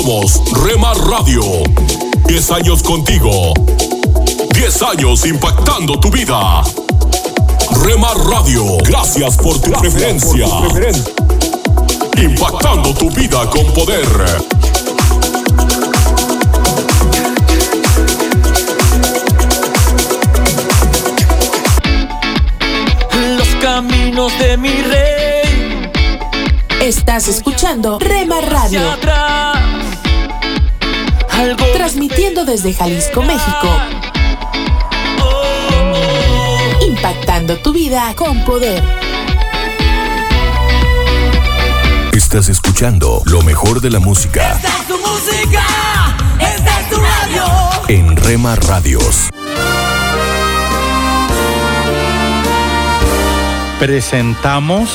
Somos Remar Radio. 10 años contigo. 10 años impactando tu vida. Remar Radio, gracias por tu preferencia. Impactando tu vida con poder. Los caminos de mi rey. Estás escuchando Rema Radio. Transmitiendo desde Jalisco, México. Impactando tu vida con poder. Estás escuchando lo mejor de la música Esta es tu música. Esta es tu radio. en Rema Radios. Presentamos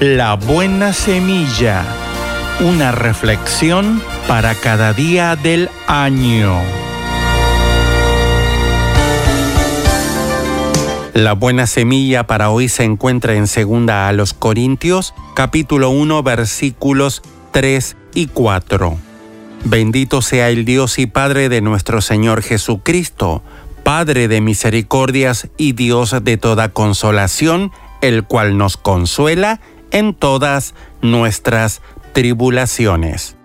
La Buena Semilla, una reflexión para cada día del año. La buena semilla para hoy se encuentra en segunda a los Corintios, capítulo 1, versículos 3 y 4. Bendito sea el Dios y Padre de nuestro Señor Jesucristo, Padre de misericordias y Dios de toda consolación, el cual nos consuela en todas nuestras tribulaciones.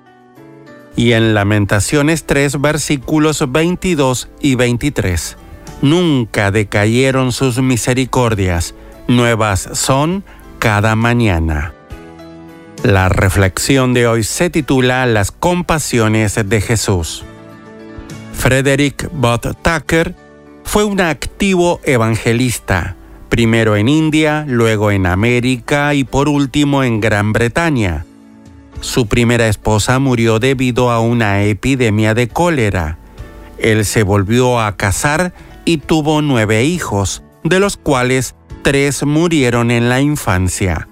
Y en Lamentaciones 3, versículos 22 y 23. Nunca decayeron sus misericordias, nuevas son cada mañana. La reflexión de hoy se titula Las compasiones de Jesús. Frederick Bott Tucker fue un activo evangelista, primero en India, luego en América y por último en Gran Bretaña. Su primera esposa murió debido a una epidemia de cólera. Él se volvió a casar y tuvo nueve hijos, de los cuales tres murieron en la infancia.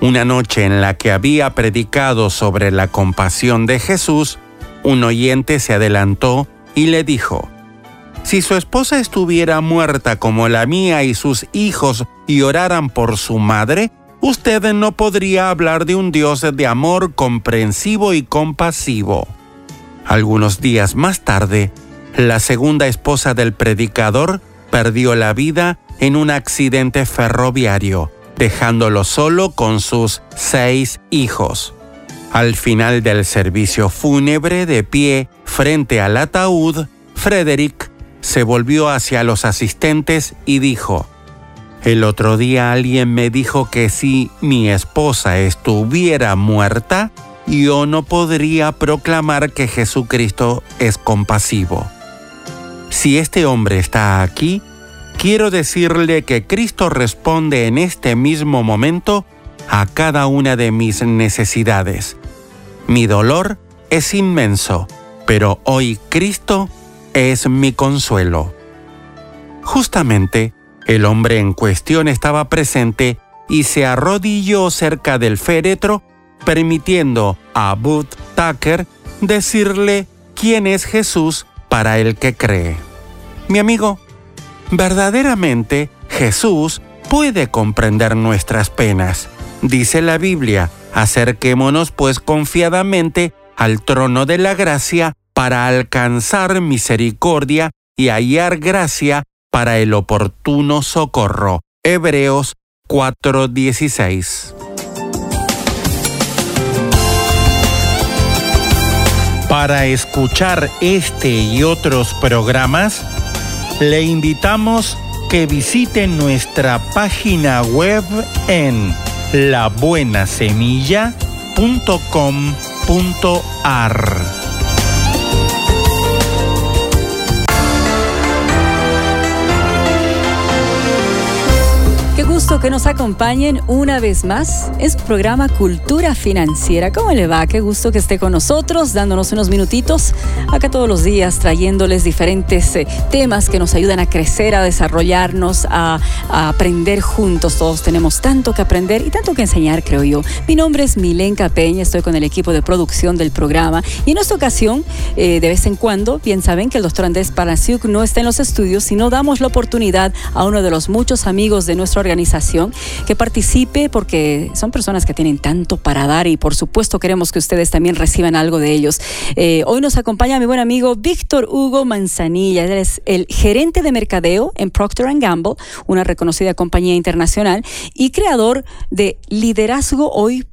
Una noche en la que había predicado sobre la compasión de Jesús, un oyente se adelantó y le dijo, Si su esposa estuviera muerta como la mía y sus hijos y oraran por su madre, usted no podría hablar de un Dios de amor comprensivo y compasivo. Algunos días más tarde, la segunda esposa del predicador perdió la vida en un accidente ferroviario, dejándolo solo con sus seis hijos. Al final del servicio fúnebre de pie frente al ataúd, Frederick se volvió hacia los asistentes y dijo, El otro día alguien me dijo que si mi esposa estuviera muerta, yo no podría proclamar que Jesucristo es compasivo. Si este hombre está aquí, quiero decirle que Cristo responde en este mismo momento a cada una de mis necesidades. Mi dolor es inmenso, pero hoy Cristo es mi consuelo. Justamente, el hombre en cuestión estaba presente y se arrodilló cerca del féretro, permitiendo a Bud Tucker decirle quién es Jesús para el que cree. Mi amigo, verdaderamente Jesús puede comprender nuestras penas. Dice la Biblia, acerquémonos pues confiadamente al trono de la gracia para alcanzar misericordia y hallar gracia para el oportuno socorro. Hebreos 4:16. Para escuchar este y otros programas, le invitamos que visite nuestra página web en labuenasemilla.com.ar. que nos acompañen una vez más en su programa Cultura Financiera. ¿Cómo le va? Qué gusto que esté con nosotros, dándonos unos minutitos acá todos los días, trayéndoles diferentes eh, temas que nos ayudan a crecer, a desarrollarnos, a, a aprender juntos. Todos tenemos tanto que aprender y tanto que enseñar, creo yo. Mi nombre es Milenka Peña, estoy con el equipo de producción del programa y en esta ocasión, eh, de vez en cuando, bien saben que el doctor Andrés Parasiuk no está en los estudios, sino damos la oportunidad a uno de los muchos amigos de nuestra organización que participe porque son personas que tienen tanto para dar y por supuesto queremos que ustedes también reciban algo de ellos. Eh, hoy nos acompaña mi buen amigo Víctor Hugo Manzanilla. Él es el gerente de mercadeo en Procter Gamble, una reconocida compañía internacional y creador de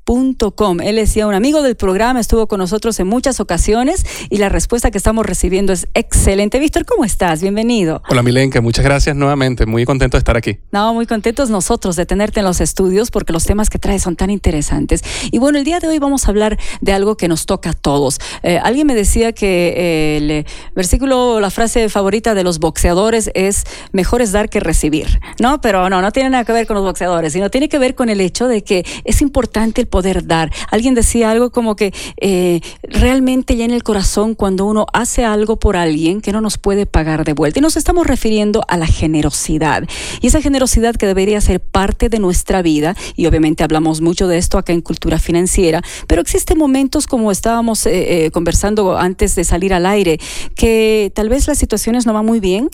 liderazgohoy.com. Él decía un amigo del programa, estuvo con nosotros en muchas ocasiones y la respuesta que estamos recibiendo es excelente. Víctor, ¿cómo estás? Bienvenido. Hola Milenka, muchas gracias nuevamente. Muy contento de estar aquí. No, muy contentos nosotros de tenerte en los estudios porque los temas que traes son tan interesantes. Y bueno, el día de hoy vamos a hablar de algo que nos toca a todos. Eh, alguien me decía que eh, el versículo, la frase favorita de los boxeadores es mejor es dar que recibir, ¿no? Pero no, no tiene nada que ver con los boxeadores, sino tiene que ver con el hecho de que es importante el poder dar. Alguien decía algo como que eh, realmente ya en el corazón cuando uno hace algo por alguien que no nos puede pagar de vuelta. Y nos estamos refiriendo a la generosidad. Y esa generosidad que debería ser parte de nuestra vida, y obviamente hablamos mucho de esto acá en Cultura Financiera, pero existen momentos como estábamos eh, eh, conversando antes de salir al aire, que tal vez las situaciones no van muy bien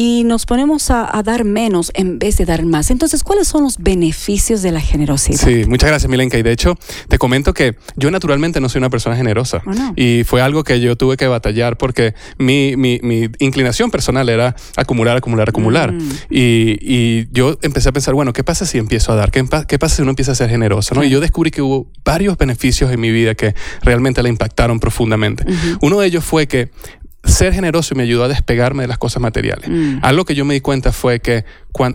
y nos ponemos a, dar menos en vez de dar más. Entonces, ¿cuáles son los beneficios de la generosidad? Sí, muchas gracias, Milenka. Y de hecho, te comento que yo naturalmente no soy una persona generosa. Y fue algo que yo tuve que batallar porque mi, mi, mi inclinación personal era acumular, acumular, acumular. Mm. Y, y, yo empecé a pensar, bueno, ¿qué pasa si empiezo a dar? ¿Qué, qué pasa si uno empieza a ser generoso? ¿no? Y yo descubrí que hubo varios beneficios en mi vida que realmente la impactaron profundamente. Uno de ellos fue que ser generoso me ayudó a despegarme de las cosas materiales. Mm. Algo que yo me di cuenta fue que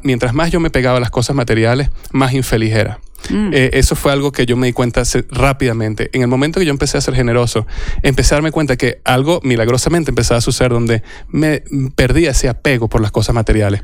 mientras más yo me pegaba a las cosas materiales, más infeliz era. Mm. Eh, eso fue algo que yo me di cuenta rápidamente. En el momento que yo empecé a ser generoso, empecé a darme cuenta que algo milagrosamente empezaba a suceder donde me perdía ese apego por las cosas materiales.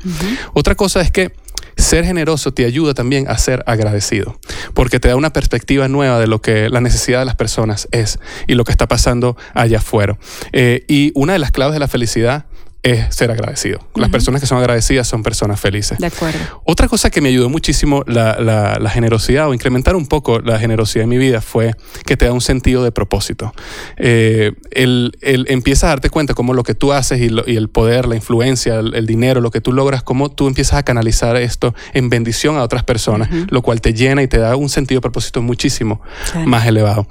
Otra cosa es que ser generoso te ayuda también a ser agradecido, porque te da una perspectiva nueva de lo que la necesidad de las personas es y lo que está pasando allá afuera. Eh, y una de las claves de la felicidad es ser agradecido. Las personas que son agradecidas son personas felices. De acuerdo. Otra cosa que me ayudó muchísimo la, generosidad o incrementar un poco la generosidad en mi vida fue que te da un sentido de propósito. Eh, el, el, empiezas a darte cuenta cómo lo que tú haces y, el poder, la influencia, el, dinero, lo que tú logras, cómo tú empiezas a canalizar esto en bendición a otras personas, lo cual te llena y te da un sentido de propósito muchísimo más elevado.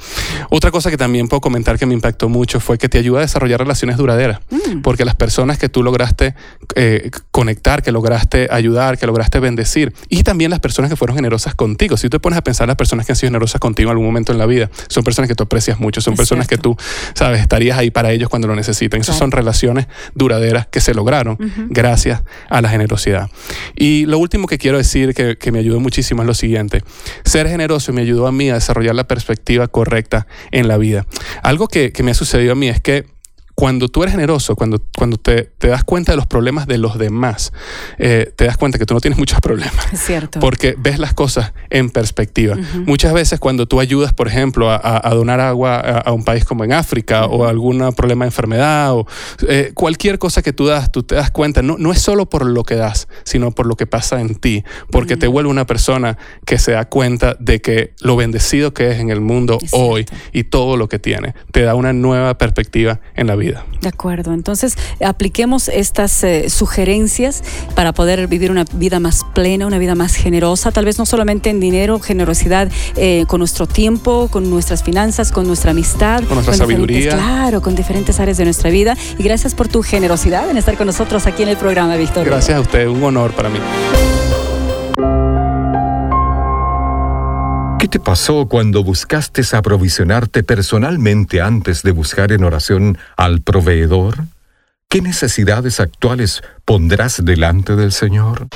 Otra cosa que también puedo comentar que me impactó mucho fue que te ayuda a desarrollar relaciones duraderas, mm. porque las personas que tú lograste eh, conectar, que lograste ayudar, que lograste bendecir. Y también las personas que fueron generosas contigo. Si tú te pones a pensar las personas que han sido generosas contigo en algún momento en la vida, son personas que tú aprecias mucho, son personas que tú, sabes, estarías ahí para ellos cuando lo necesitan. Esas son relaciones duraderas que se lograron gracias a la generosidad. Y lo último que quiero decir que, que me ayudó muchísimo es lo siguiente. Ser generoso me ayudó a mí a desarrollar la perspectiva correcta en la vida. Algo que, que me ha sucedido a mí es que cuando tú eres generoso, cuando, cuando te, das cuenta de los problemas de los demás, eh, te das cuenta que tú no tienes muchos problemas. Es cierto. Porque ves las cosas en perspectiva. Muchas veces cuando tú ayudas, por ejemplo, a, donar agua a, un país como en África o algún problema de enfermedad o eh, cualquier cosa que tú das, tú te das cuenta, no, no es solo por lo que das, sino por lo que pasa en ti, porque te vuelve una persona que se da cuenta de que lo bendecido que es en el mundo hoy y todo lo que tiene, te da una nueva perspectiva en la vida. De acuerdo, entonces apliquemos estas eh, sugerencias para poder vivir una vida más plena, una vida más generosa, tal vez no solamente en dinero, generosidad eh, con nuestro tiempo, con nuestras finanzas, con nuestra amistad, con nuestra sabiduría. Claro, con diferentes áreas de nuestra vida. Y gracias por tu generosidad en estar con nosotros aquí en el programa, Víctor. Gracias a usted, un honor para mí. ¿Qué te pasó cuando buscaste aprovisionarte personalmente antes de buscar en oración al proveedor? ¿Qué necesidades actuales pondrás delante del Señor?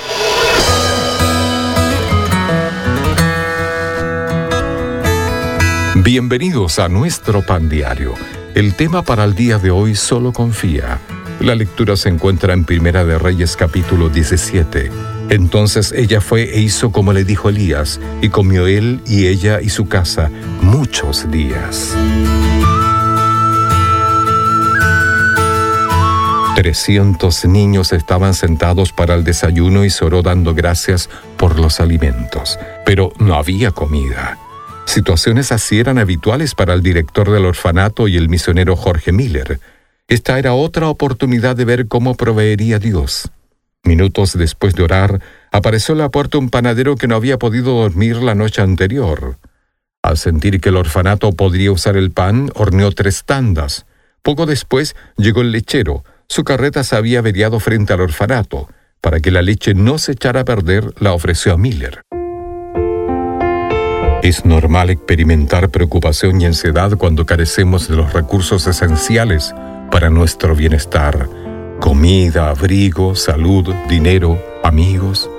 Bienvenidos a nuestro pan diario. El tema para el día de hoy solo confía. La lectura se encuentra en Primera de Reyes capítulo 17. Entonces ella fue e hizo como le dijo Elías, y comió él y ella y su casa muchos días. Trescientos niños estaban sentados para el desayuno y soró dando gracias por los alimentos, pero no había comida. Situaciones así eran habituales para el director del orfanato y el misionero Jorge Miller. Esta era otra oportunidad de ver cómo proveería Dios. Minutos después de orar, apareció en la puerta un panadero que no había podido dormir la noche anterior. Al sentir que el orfanato podría usar el pan, horneó tres tandas. Poco después llegó el lechero. Su carreta se había averiado frente al orfanato. Para que la leche no se echara a perder, la ofreció a Miller. Es normal experimentar preocupación y ansiedad cuando carecemos de los recursos esenciales para nuestro bienestar. Comida, abrigo, salud, dinero, amigos.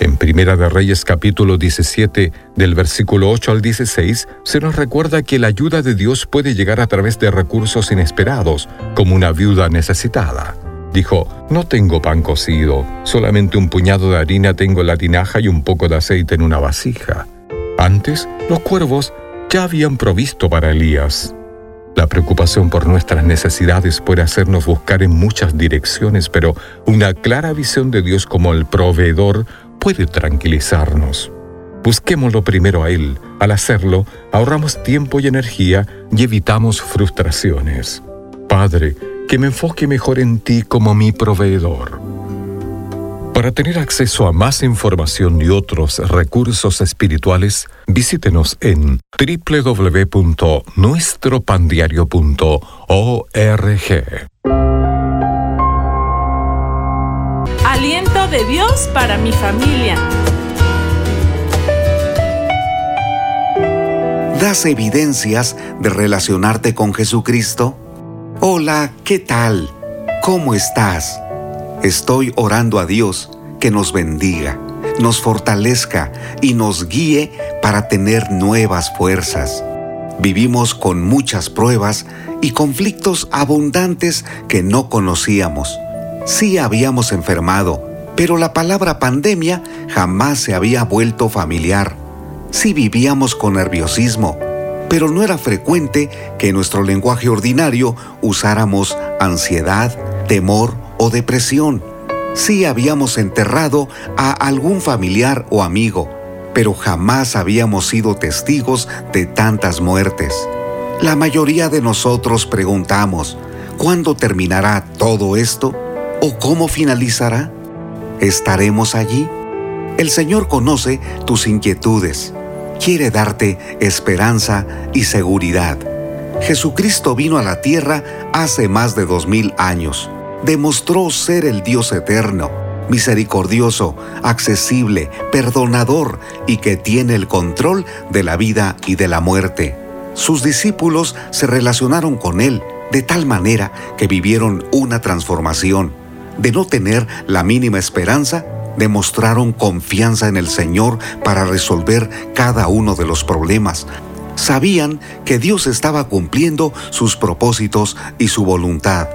En Primera de Reyes capítulo 17, del versículo 8 al 16, se nos recuerda que la ayuda de Dios puede llegar a través de recursos inesperados, como una viuda necesitada. Dijo, no tengo pan cocido, solamente un puñado de harina tengo en la tinaja y un poco de aceite en una vasija. Antes, los cuervos ya habían provisto para Elías. La preocupación por nuestras necesidades puede hacernos buscar en muchas direcciones, pero una clara visión de Dios como el proveedor puede tranquilizarnos. Busquémoslo primero a Él. Al hacerlo, ahorramos tiempo y energía y evitamos frustraciones. Padre, que me enfoque mejor en ti como mi proveedor. Para tener acceso a más información y otros recursos espirituales, visítenos en www.nuestropandiario.org. Aliento de Dios para mi familia. ¿Das evidencias de relacionarte con Jesucristo? Hola, ¿qué tal? ¿Cómo estás? Estoy orando a Dios que nos bendiga, nos fortalezca y nos guíe para tener nuevas fuerzas. Vivimos con muchas pruebas y conflictos abundantes que no conocíamos. Sí habíamos enfermado, pero la palabra pandemia jamás se había vuelto familiar. Sí vivíamos con nerviosismo, pero no era frecuente que en nuestro lenguaje ordinario usáramos ansiedad, temor o depresión. Sí habíamos enterrado a algún familiar o amigo, pero jamás habíamos sido testigos de tantas muertes. La mayoría de nosotros preguntamos, ¿cuándo terminará todo esto? ¿O cómo finalizará? ¿Estaremos allí? El Señor conoce tus inquietudes. Quiere darte esperanza y seguridad. Jesucristo vino a la tierra hace más de dos mil años. Demostró ser el Dios eterno, misericordioso, accesible, perdonador y que tiene el control de la vida y de la muerte. Sus discípulos se relacionaron con Él de tal manera que vivieron una transformación de no tener la mínima esperanza, demostraron confianza en el Señor para resolver cada uno de los problemas. Sabían que Dios estaba cumpliendo sus propósitos y su voluntad.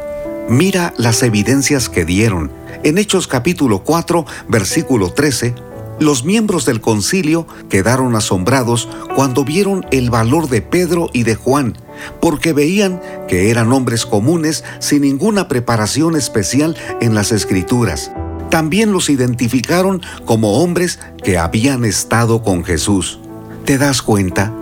Mira las evidencias que dieron. En Hechos capítulo 4, versículo 13, los miembros del concilio quedaron asombrados cuando vieron el valor de Pedro y de Juan, porque veían que eran hombres comunes sin ninguna preparación especial en las escrituras. También los identificaron como hombres que habían estado con Jesús. ¿Te das cuenta?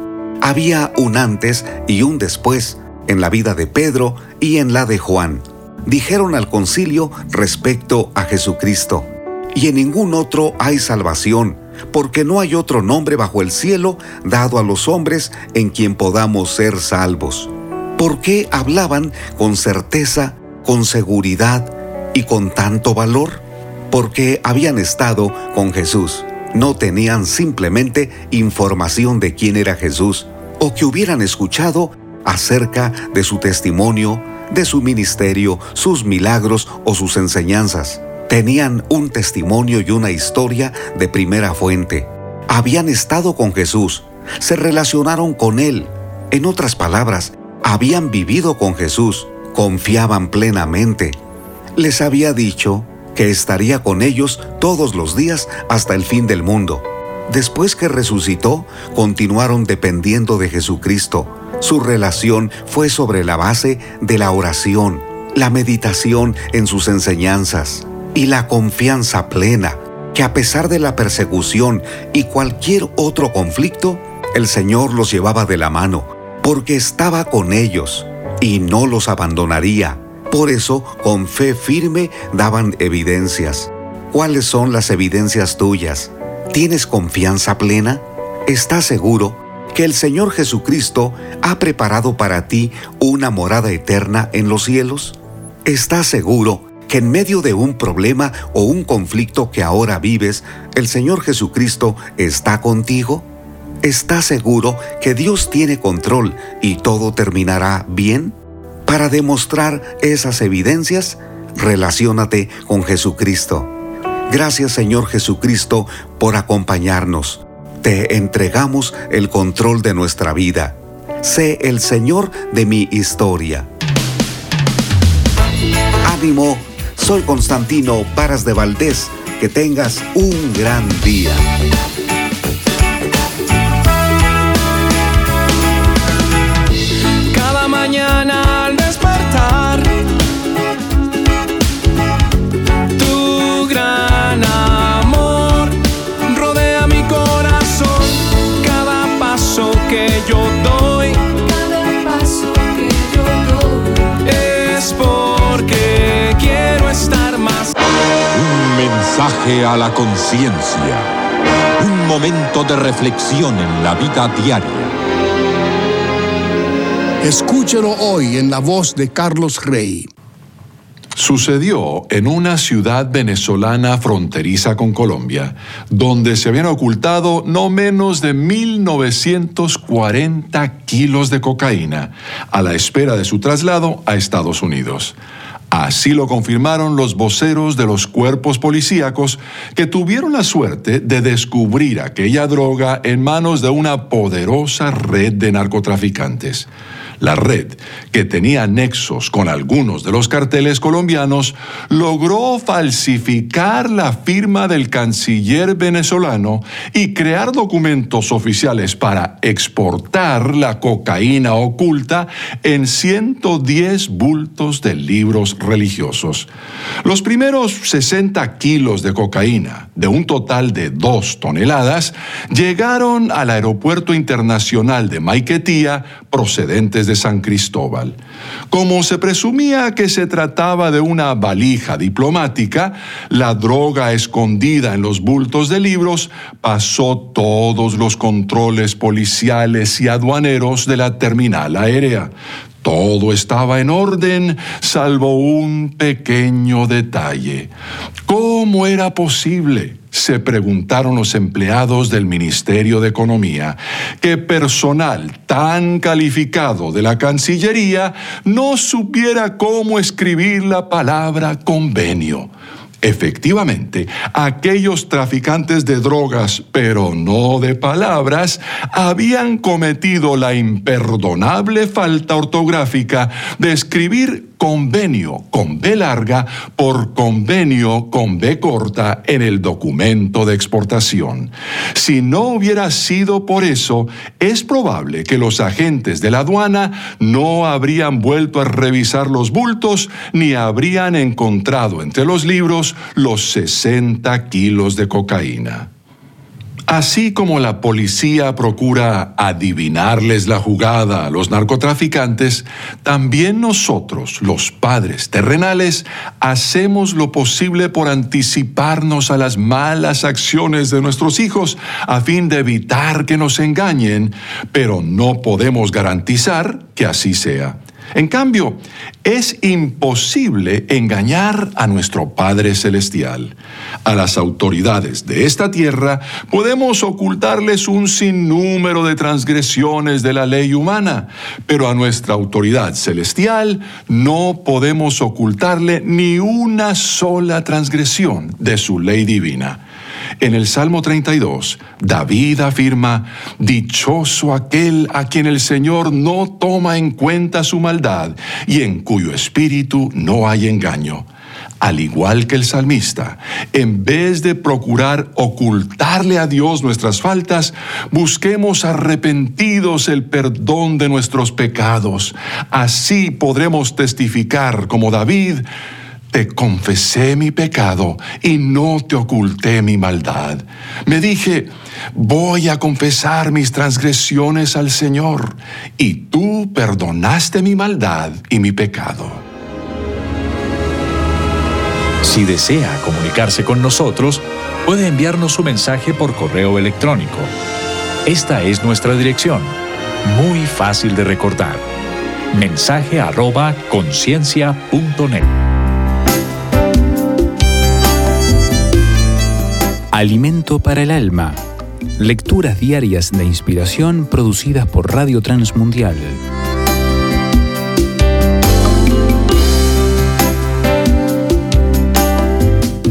Había un antes y un después en la vida de Pedro y en la de Juan. Dijeron al concilio respecto a Jesucristo y en ningún otro hay salvación, porque no hay otro nombre bajo el cielo dado a los hombres en quien podamos ser salvos. ¿Por qué hablaban con certeza, con seguridad y con tanto valor? Porque habían estado con Jesús. No tenían simplemente información de quién era Jesús o que hubieran escuchado acerca de su testimonio, de su ministerio, sus milagros o sus enseñanzas tenían un testimonio y una historia de primera fuente. Habían estado con Jesús, se relacionaron con Él. En otras palabras, habían vivido con Jesús, confiaban plenamente. Les había dicho que estaría con ellos todos los días hasta el fin del mundo. Después que resucitó, continuaron dependiendo de Jesucristo. Su relación fue sobre la base de la oración, la meditación en sus enseñanzas y la confianza plena que a pesar de la persecución y cualquier otro conflicto, el Señor los llevaba de la mano, porque estaba con ellos y no los abandonaría. Por eso, con fe firme, daban evidencias. ¿Cuáles son las evidencias tuyas? ¿Tienes confianza plena? ¿Estás seguro que el Señor Jesucristo ha preparado para ti una morada eterna en los cielos? ¿Estás seguro que en medio de un problema o un conflicto que ahora vives, el Señor Jesucristo está contigo? ¿Estás seguro que Dios tiene control y todo terminará bien? Para demostrar esas evidencias, relaciónate con Jesucristo. Gracias Señor Jesucristo por acompañarnos. Te entregamos el control de nuestra vida. Sé el Señor de mi historia. Ánimo, soy Constantino Paras de Valdés. Que tengas un gran día. Que yo doy, cada paso que yo doy, es porque quiero estar más. Un mensaje a la conciencia. Un momento de reflexión en la vida diaria. Escúchelo hoy en la voz de Carlos Rey. Sucedió en una ciudad venezolana fronteriza con Colombia, donde se habían ocultado no menos de 1.940 kilos de cocaína a la espera de su traslado a Estados Unidos. Así lo confirmaron los voceros de los cuerpos policíacos que tuvieron la suerte de descubrir aquella droga en manos de una poderosa red de narcotraficantes. La red, que tenía nexos con algunos de los carteles colombianos, logró falsificar la firma del canciller venezolano y crear documentos oficiales para exportar la cocaína oculta en 110 bultos de libros religiosos. Los primeros 60 kilos de cocaína, de un total de 2 toneladas, llegaron al Aeropuerto Internacional de Maiquetía procedentes de San Cristóbal. Como se presumía que se trataba de una valija diplomática, la droga escondida en los bultos de libros pasó todos los controles policiales y aduaneros de la terminal aérea. Todo estaba en orden, salvo un pequeño detalle. ¿Cómo era posible? se preguntaron los empleados del Ministerio de Economía, que personal tan calificado de la Cancillería no supiera cómo escribir la palabra convenio. Efectivamente, aquellos traficantes de drogas, pero no de palabras, habían cometido la imperdonable falta ortográfica de escribir convenio con B larga por convenio con B corta en el documento de exportación. Si no hubiera sido por eso, es probable que los agentes de la aduana no habrían vuelto a revisar los bultos ni habrían encontrado entre los libros los 60 kilos de cocaína. Así como la policía procura adivinarles la jugada a los narcotraficantes, también nosotros, los padres terrenales, hacemos lo posible por anticiparnos a las malas acciones de nuestros hijos a fin de evitar que nos engañen, pero no podemos garantizar que así sea. En cambio, es imposible engañar a nuestro Padre Celestial. A las autoridades de esta tierra podemos ocultarles un sinnúmero de transgresiones de la ley humana, pero a nuestra autoridad celestial no podemos ocultarle ni una sola transgresión de su ley divina. En el Salmo 32, David afirma, Dichoso aquel a quien el Señor no toma en cuenta su maldad y en cuyo espíritu no hay engaño. Al igual que el salmista, en vez de procurar ocultarle a Dios nuestras faltas, busquemos arrepentidos el perdón de nuestros pecados. Así podremos testificar como David, te confesé mi pecado y no te oculté mi maldad. Me dije, voy a confesar mis transgresiones al Señor, y tú perdonaste mi maldad y mi pecado. Si desea comunicarse con nosotros, puede enviarnos su mensaje por correo electrónico. Esta es nuestra dirección, muy fácil de recordar. Mensaje arroba conciencia.net. Alimento para el alma. Lecturas diarias de inspiración producidas por Radio Transmundial.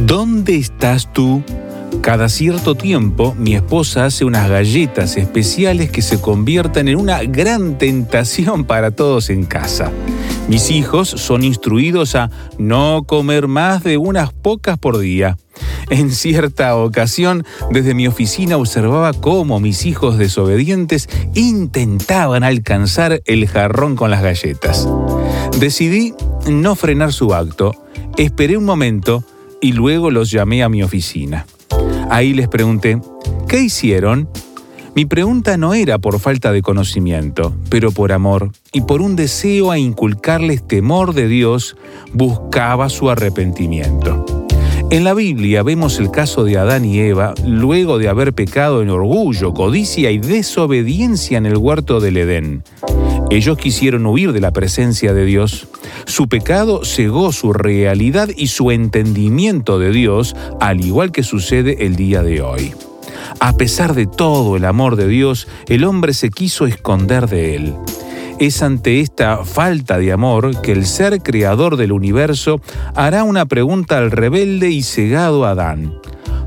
¿Dónde estás tú? Cada cierto tiempo mi esposa hace unas galletas especiales que se convierten en una gran tentación para todos en casa. Mis hijos son instruidos a no comer más de unas pocas por día. En cierta ocasión, desde mi oficina observaba cómo mis hijos desobedientes intentaban alcanzar el jarrón con las galletas. Decidí no frenar su acto, esperé un momento y luego los llamé a mi oficina. Ahí les pregunté, ¿qué hicieron? Mi pregunta no era por falta de conocimiento, pero por amor y por un deseo a inculcarles temor de Dios, buscaba su arrepentimiento. En la Biblia vemos el caso de Adán y Eva luego de haber pecado en orgullo, codicia y desobediencia en el huerto del Edén. Ellos quisieron huir de la presencia de Dios. Su pecado cegó su realidad y su entendimiento de Dios, al igual que sucede el día de hoy. A pesar de todo el amor de Dios, el hombre se quiso esconder de él. Es ante esta falta de amor que el ser creador del universo hará una pregunta al rebelde y cegado Adán.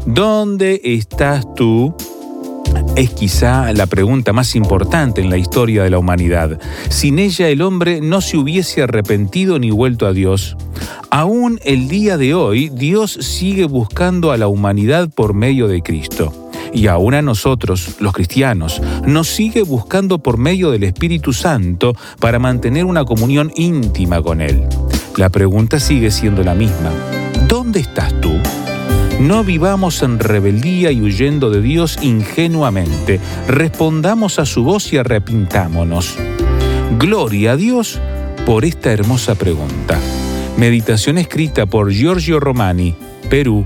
¿Dónde estás tú? Es quizá la pregunta más importante en la historia de la humanidad. Sin ella el hombre no se hubiese arrepentido ni vuelto a Dios. Aún el día de hoy Dios sigue buscando a la humanidad por medio de Cristo y aún a nosotros, los cristianos, nos sigue buscando por medio del Espíritu Santo para mantener una comunión íntima con Él. La pregunta sigue siendo la misma. ¿Dónde estás tú? No vivamos en rebeldía y huyendo de Dios ingenuamente. Respondamos a su voz y arrepintámonos. Gloria a Dios por esta hermosa pregunta. Meditación escrita por Giorgio Romani, Perú,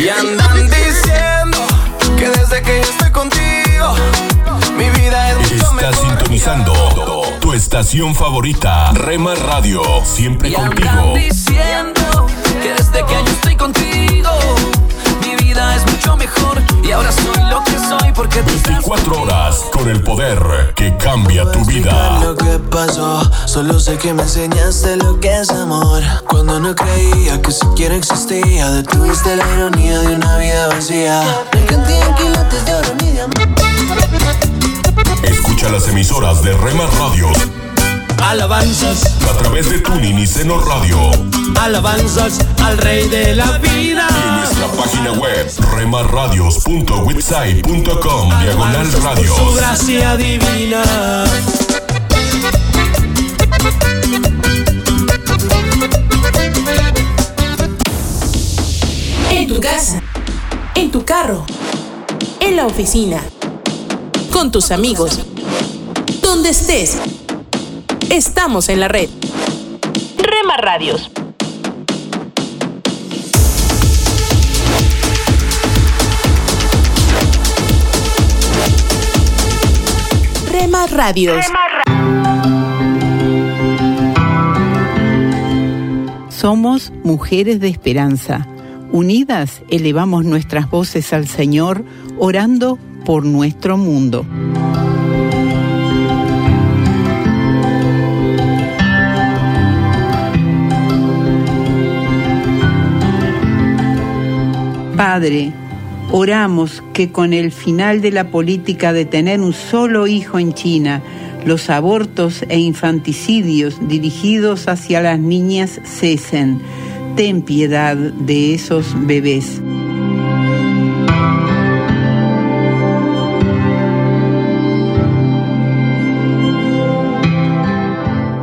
Y andan diciendo que desde que yo estoy contigo, mi vida es mucho Estás sintonizando tu estación favorita, Rema Radio, siempre Y contigo. andan diciendo que desde que yo estoy contigo, mi vida es mucho mejor ahora soy lo que soy porque tú estás 24 horas con el poder que cambia tu vida. lo que pasó, solo sé que me enseñaste lo que es amor. Cuando no creía que siquiera existía, detuviste la ironía de una vida vacía. Me canté en quilates de oro ni de amor. Escucha las emisoras de Rema Radios Alabanzas, a través de Tuning y Seno Radio alabanzas al rey de la vida. y nuestra página web remarradios.website.com diagonal radios. Su gracia divina. En tu casa, en tu carro, en la oficina, con tus amigos, donde estés. Estamos en la red. Rema Radios. Rema Radios. Somos Mujeres de Esperanza, Unidas elevamos nuestras voces al Señor, orando por nuestro mundo. Padre, oramos que con el final de la política de tener un solo hijo en China, los abortos e infanticidios dirigidos hacia las niñas cesen. Ten piedad de esos bebés.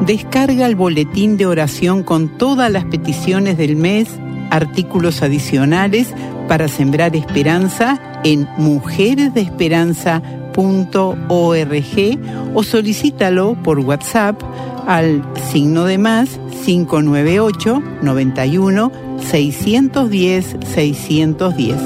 Descarga el boletín de oración con todas las peticiones del mes, artículos adicionales para sembrar esperanza en mujeresdeesperanza.org o solicítalo por WhatsApp al signo de más 598 91 610 610.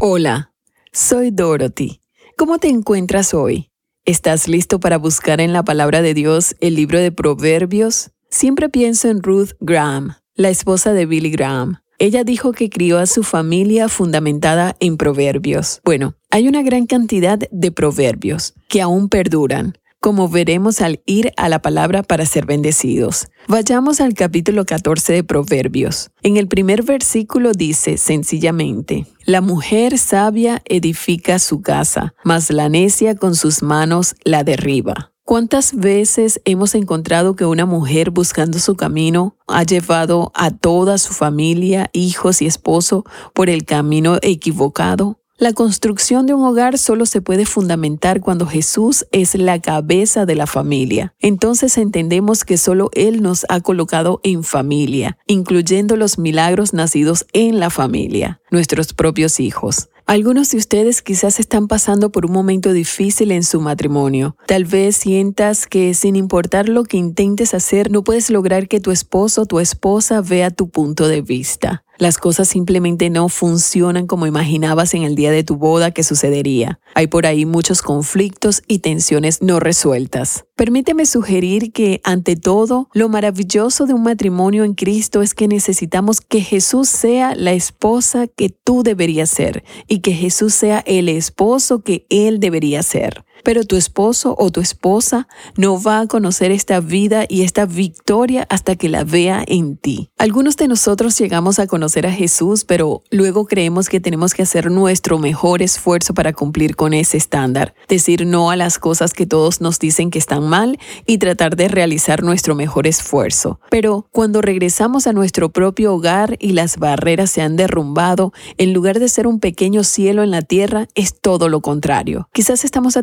Hola, soy Dorothy. ¿Cómo te encuentras hoy? ¿Estás listo para buscar en la palabra de Dios el libro de Proverbios? Siempre pienso en Ruth Graham, la esposa de Billy Graham. Ella dijo que crió a su familia fundamentada en proverbios. Bueno, hay una gran cantidad de proverbios que aún perduran, como veremos al ir a la palabra para ser bendecidos. Vayamos al capítulo 14 de Proverbios. En el primer versículo dice sencillamente, La mujer sabia edifica su casa, mas la necia con sus manos la derriba. ¿Cuántas veces hemos encontrado que una mujer buscando su camino ha llevado a toda su familia, hijos y esposo por el camino equivocado? La construcción de un hogar solo se puede fundamentar cuando Jesús es la cabeza de la familia. Entonces entendemos que solo Él nos ha colocado en familia, incluyendo los milagros nacidos en la familia, nuestros propios hijos. Algunos de ustedes quizás están pasando por un momento difícil en su matrimonio. Tal vez sientas que sin importar lo que intentes hacer, no puedes lograr que tu esposo o tu esposa vea tu punto de vista. Las cosas simplemente no funcionan como imaginabas en el día de tu boda que sucedería. Hay por ahí muchos conflictos y tensiones no resueltas. Permíteme sugerir que, ante todo, lo maravilloso de un matrimonio en Cristo es que necesitamos que Jesús sea la esposa que tú deberías ser y que Jesús sea el esposo que Él debería ser pero tu esposo o tu esposa no va a conocer esta vida y esta victoria hasta que la vea en ti. Algunos de nosotros llegamos a conocer a Jesús, pero luego creemos que tenemos que hacer nuestro mejor esfuerzo para cumplir con ese estándar, decir no a las cosas que todos nos dicen que están mal y tratar de realizar nuestro mejor esfuerzo. Pero cuando regresamos a nuestro propio hogar y las barreras se han derrumbado, en lugar de ser un pequeño cielo en la tierra, es todo lo contrario. Quizás estamos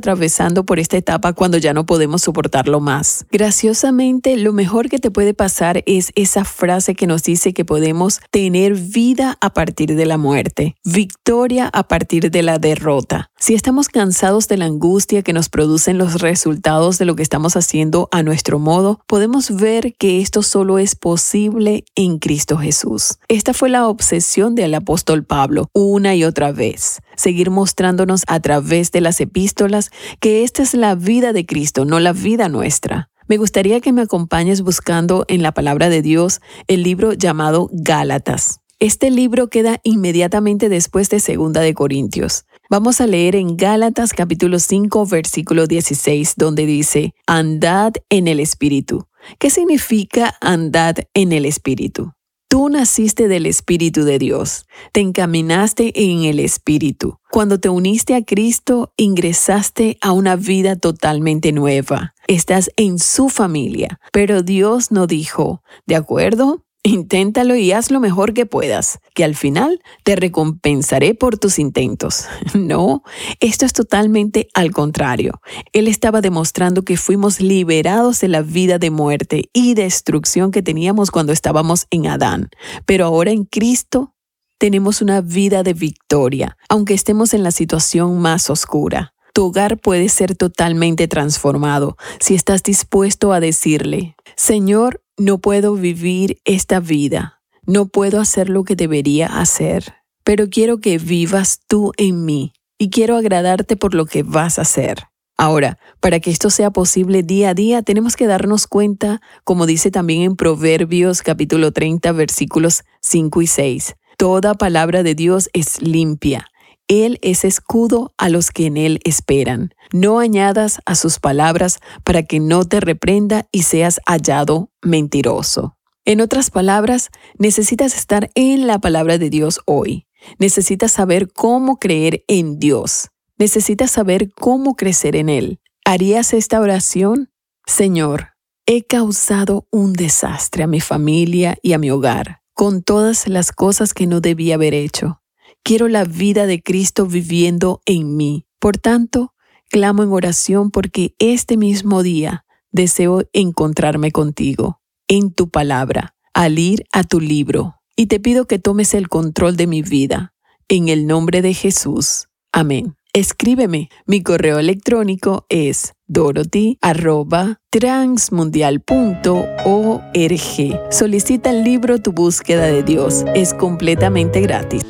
por esta etapa cuando ya no podemos soportarlo más. Graciosamente, lo mejor que te puede pasar es esa frase que nos dice que podemos tener vida a partir de la muerte, victoria a partir de la derrota. Si estamos cansados de la angustia que nos producen los resultados de lo que estamos haciendo a nuestro modo, podemos ver que esto solo es posible en Cristo Jesús. Esta fue la obsesión del apóstol Pablo una y otra vez, seguir mostrándonos a través de las epístolas que esta es la vida de Cristo, no la vida nuestra. Me gustaría que me acompañes buscando en la palabra de Dios el libro llamado Gálatas. Este libro queda inmediatamente después de Segunda de Corintios. Vamos a leer en Gálatas capítulo 5 versículo 16 donde dice, andad en el Espíritu. ¿Qué significa andad en el Espíritu? Tú naciste del Espíritu de Dios, te encaminaste en el Espíritu. Cuando te uniste a Cristo, ingresaste a una vida totalmente nueva. Estás en su familia, pero Dios no dijo, ¿de acuerdo? Inténtalo y haz lo mejor que puedas, que al final te recompensaré por tus intentos. No, esto es totalmente al contrario. Él estaba demostrando que fuimos liberados de la vida de muerte y destrucción que teníamos cuando estábamos en Adán. Pero ahora en Cristo tenemos una vida de victoria, aunque estemos en la situación más oscura. Tu hogar puede ser totalmente transformado si estás dispuesto a decirle, Señor, no puedo vivir esta vida, no puedo hacer lo que debería hacer, pero quiero que vivas tú en mí y quiero agradarte por lo que vas a hacer. Ahora, para que esto sea posible día a día, tenemos que darnos cuenta, como dice también en Proverbios capítulo 30 versículos 5 y 6, toda palabra de Dios es limpia. Él es escudo a los que en Él esperan. No añadas a sus palabras para que no te reprenda y seas hallado mentiroso. En otras palabras, necesitas estar en la palabra de Dios hoy. Necesitas saber cómo creer en Dios. Necesitas saber cómo crecer en Él. ¿Harías esta oración? Señor, he causado un desastre a mi familia y a mi hogar, con todas las cosas que no debía haber hecho. Quiero la vida de Cristo viviendo en mí. Por tanto, clamo en oración porque este mismo día deseo encontrarme contigo, en tu palabra, al ir a tu libro. Y te pido que tomes el control de mi vida. En el nombre de Jesús. Amén. Escríbeme. Mi correo electrónico es dorothy@transmundial.org. Solicita el libro Tu búsqueda de Dios. Es completamente gratis.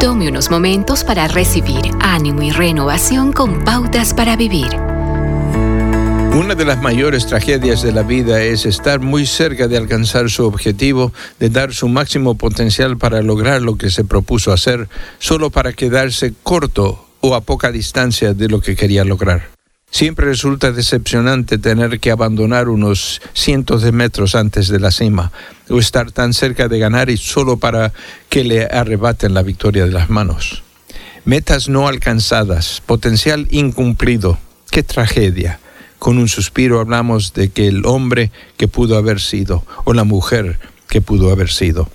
Tome unos momentos para recibir ánimo y renovación con pautas para vivir. Una de las mayores tragedias de la vida es estar muy cerca de alcanzar su objetivo, de dar su máximo potencial para lograr lo que se propuso hacer, solo para quedarse corto o a poca distancia de lo que quería lograr. Siempre resulta decepcionante tener que abandonar unos cientos de metros antes de la cima, o estar tan cerca de ganar y solo para que le arrebaten la victoria de las manos. Metas no alcanzadas, potencial incumplido. ¡Qué tragedia! con un suspiro hablamos de que el hombre que pudo haber sido o la mujer que pudo haber sido.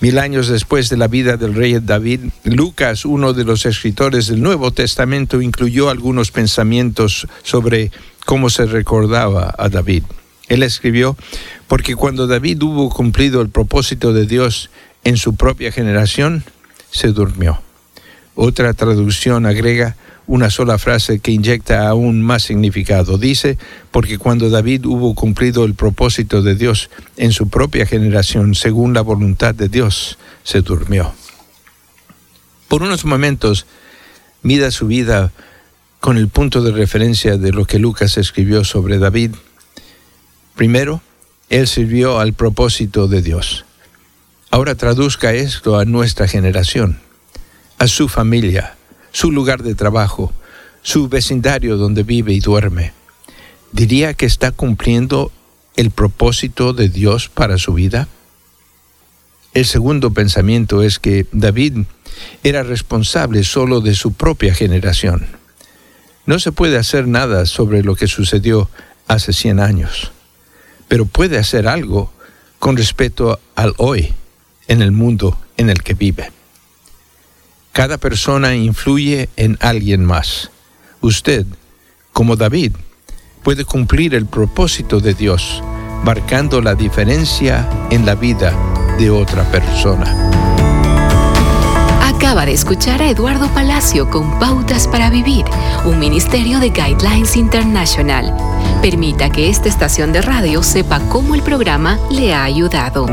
Mil años después de la vida del rey David, Lucas, uno de los escritores del Nuevo Testamento, incluyó algunos pensamientos sobre cómo se recordaba a David. Él escribió, porque cuando David hubo cumplido el propósito de Dios en su propia generación, se durmió. Otra traducción agrega, una sola frase que inyecta aún más significado. Dice, porque cuando David hubo cumplido el propósito de Dios en su propia generación, según la voluntad de Dios, se durmió. Por unos momentos, mida su vida con el punto de referencia de lo que Lucas escribió sobre David. Primero, él sirvió al propósito de Dios. Ahora traduzca esto a nuestra generación, a su familia, su lugar de trabajo, su vecindario donde vive y duerme. ¿Diría que está cumpliendo el propósito de Dios para su vida? El segundo pensamiento es que David era responsable solo de su propia generación. No se puede hacer nada sobre lo que sucedió hace 100 años, pero puede hacer algo con respecto al hoy en el mundo en el que vive. Cada persona influye en alguien más. Usted, como David, puede cumplir el propósito de Dios, marcando la diferencia en la vida de otra persona. Acaba de escuchar a Eduardo Palacio con Pautas para Vivir, un ministerio de Guidelines International. Permita que esta estación de radio sepa cómo el programa le ha ayudado.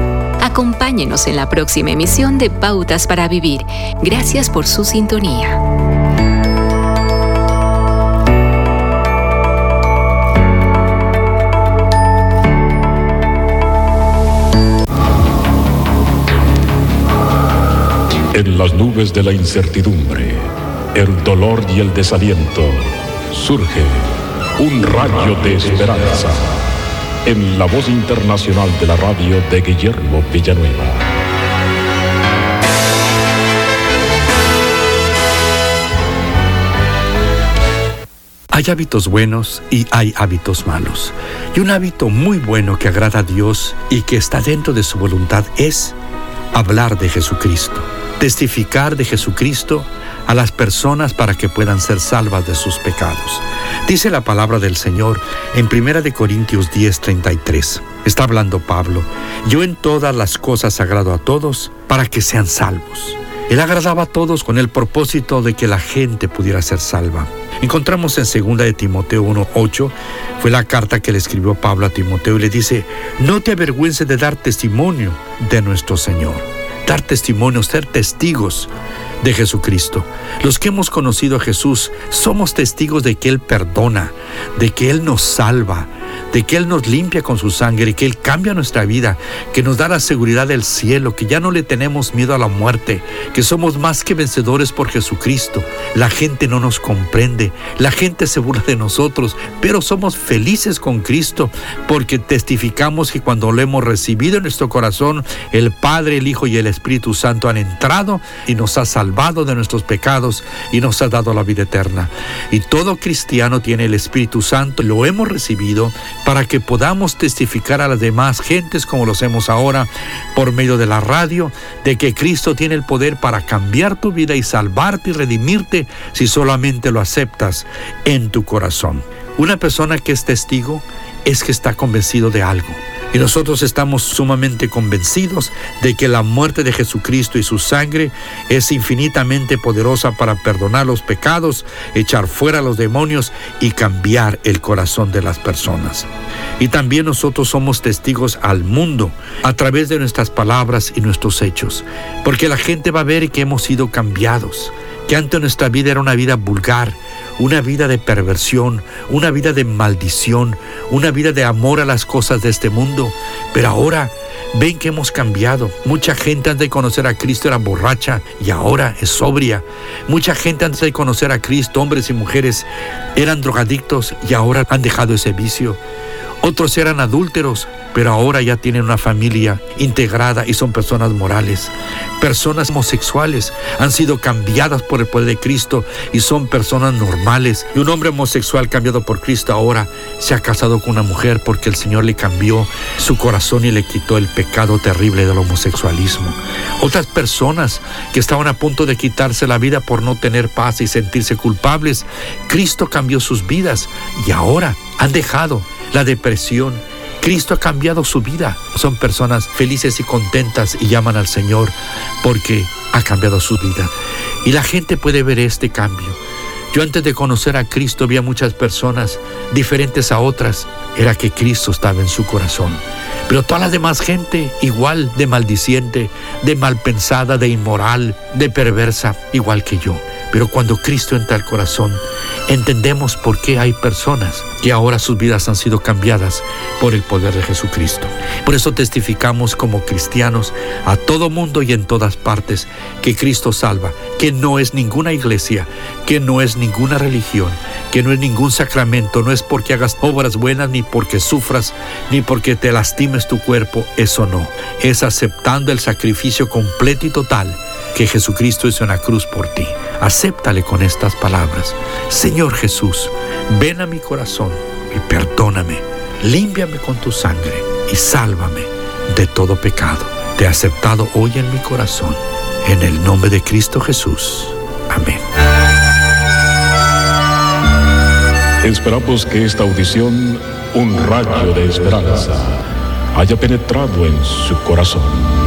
Acompáñenos en la próxima emisión de Pautas para Vivir. Gracias por su sintonía. En las nubes de la incertidumbre, el dolor y el desaliento, surge un rayo de esperanza en la voz internacional de la radio de Guillermo Villanueva. Hay hábitos buenos y hay hábitos malos. Y un hábito muy bueno que agrada a Dios y que está dentro de su voluntad es hablar de Jesucristo, testificar de Jesucristo a las personas para que puedan ser salvas de sus pecados. Dice la palabra del Señor en 1 de Corintios 10:33. Está hablando Pablo, yo en todas las cosas agrado a todos para que sean salvos. Él agradaba a todos con el propósito de que la gente pudiera ser salva. Encontramos en 2 de Timoteo 1:8, fue la carta que le escribió Pablo a Timoteo y le dice, no te avergüences de dar testimonio de nuestro Señor dar testimonio, ser testigos de Jesucristo. Los que hemos conocido a Jesús somos testigos de que Él perdona, de que Él nos salva, de que Él nos limpia con su sangre, que Él cambia nuestra vida, que nos da la seguridad del cielo, que ya no le tenemos miedo a la muerte, que somos más que vencedores por Jesucristo. La gente no nos comprende, la gente se burla de nosotros, pero somos felices con Cristo porque testificamos que cuando lo hemos recibido en nuestro corazón, el Padre, el Hijo y el Espíritu Santo han entrado y nos ha salvado de nuestros pecados y nos ha dado la vida eterna. Y todo cristiano tiene el Espíritu Santo, lo hemos recibido para que podamos testificar a las demás gentes como lo hacemos ahora por medio de la radio, de que Cristo tiene el poder para cambiar tu vida y salvarte y redimirte si solamente lo aceptas en tu corazón. Una persona que es testigo es que está convencido de algo. Y nosotros estamos sumamente convencidos de que la muerte de Jesucristo y su sangre es infinitamente poderosa para perdonar los pecados, echar fuera los demonios y cambiar el corazón de las personas. Y también nosotros somos testigos al mundo a través de nuestras palabras y nuestros hechos, porque la gente va a ver que hemos sido cambiados, que antes nuestra vida era una vida vulgar, una vida de perversión, una vida de maldición, una vida de amor a las cosas de este mundo. Pero ahora ven que hemos cambiado. Mucha gente antes de conocer a Cristo era borracha y ahora es sobria. Mucha gente antes de conocer a Cristo, hombres y mujeres, eran drogadictos y ahora han dejado ese vicio. Otros eran adúlteros, pero ahora ya tienen una familia integrada y son personas morales. Personas homosexuales han sido cambiadas por el poder de Cristo y son personas normales. Y un hombre homosexual cambiado por Cristo ahora se ha casado con una mujer porque el Señor le cambió su corazón y le quitó el pecado terrible del homosexualismo. Otras personas que estaban a punto de quitarse la vida por no tener paz y sentirse culpables, Cristo cambió sus vidas y ahora han dejado la depresión. Cristo ha cambiado su vida. Son personas felices y contentas y llaman al Señor porque ha cambiado su vida. Y la gente puede ver este cambio. Yo antes de conocer a Cristo vi a muchas personas diferentes a otras. Era que Cristo estaba en su corazón. Pero toda la demás gente igual de maldiciente, de malpensada, de inmoral, de perversa, igual que yo. Pero cuando Cristo entra al corazón, entendemos por qué hay personas que ahora sus vidas han sido cambiadas por el poder de Jesucristo. Por eso testificamos como cristianos a todo mundo y en todas partes que Cristo salva, que no es ninguna iglesia, que no es ninguna religión, que no es ningún sacramento, no es porque hagas obras buenas, ni porque sufras, ni porque te lastimes tu cuerpo, eso no. Es aceptando el sacrificio completo y total que Jesucristo hizo en la cruz por ti. Acéptale con estas palabras. Señor Jesús, ven a mi corazón y perdóname. Límpiame con tu sangre y sálvame de todo pecado. Te he aceptado hoy en mi corazón. En el nombre de Cristo Jesús. Amén. Esperamos que esta audición, un rayo de esperanza, haya penetrado en su corazón.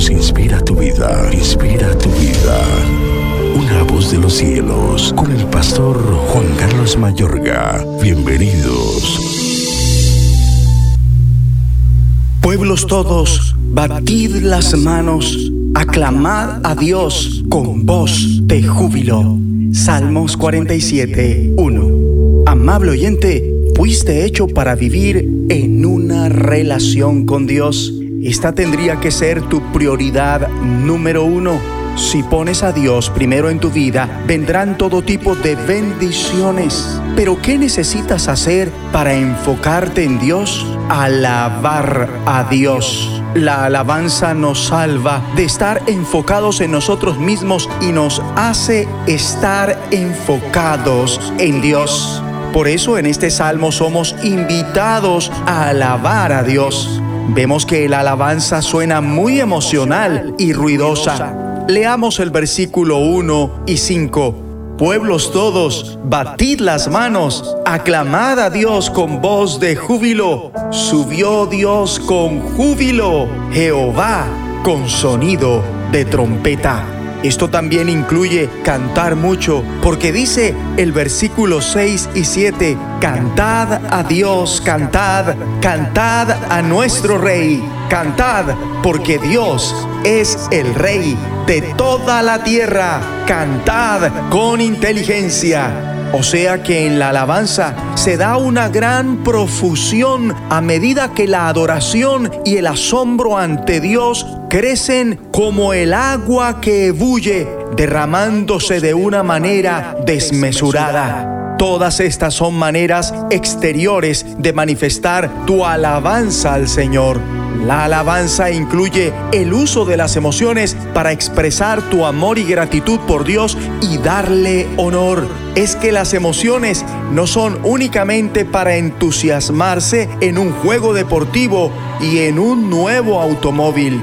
inspira tu vida, inspira tu vida. Una voz de los cielos, con el pastor Juan Carlos Mayorga. Bienvenidos. Pueblos todos, batid las manos, aclamad a Dios con voz de júbilo. Salmos 47, 1. Amable oyente, fuiste hecho para vivir en una relación con Dios. Esta tendría que ser tu prioridad número uno. Si pones a Dios primero en tu vida, vendrán todo tipo de bendiciones. Pero ¿qué necesitas hacer para enfocarte en Dios? Alabar a Dios. La alabanza nos salva de estar enfocados en nosotros mismos y nos hace estar enfocados en Dios. Por eso en este salmo somos invitados a alabar a Dios. Vemos que la alabanza suena muy emocional y ruidosa. Leamos el versículo 1 y 5. Pueblos todos, batid las manos, aclamad a Dios con voz de júbilo. Subió Dios con júbilo, Jehová con sonido de trompeta. Esto también incluye cantar mucho, porque dice el versículo 6 y 7, cantad a Dios, cantad, cantad a nuestro Rey, cantad, porque Dios es el Rey de toda la tierra, cantad con inteligencia. O sea que en la alabanza se da una gran profusión a medida que la adoración y el asombro ante Dios crecen como el agua que ebulle, derramándose de una manera desmesurada. Todas estas son maneras exteriores de manifestar tu alabanza al Señor. La alabanza incluye el uso de las emociones para expresar tu amor y gratitud por Dios y darle honor. Es que las emociones no son únicamente para entusiasmarse en un juego deportivo y en un nuevo automóvil.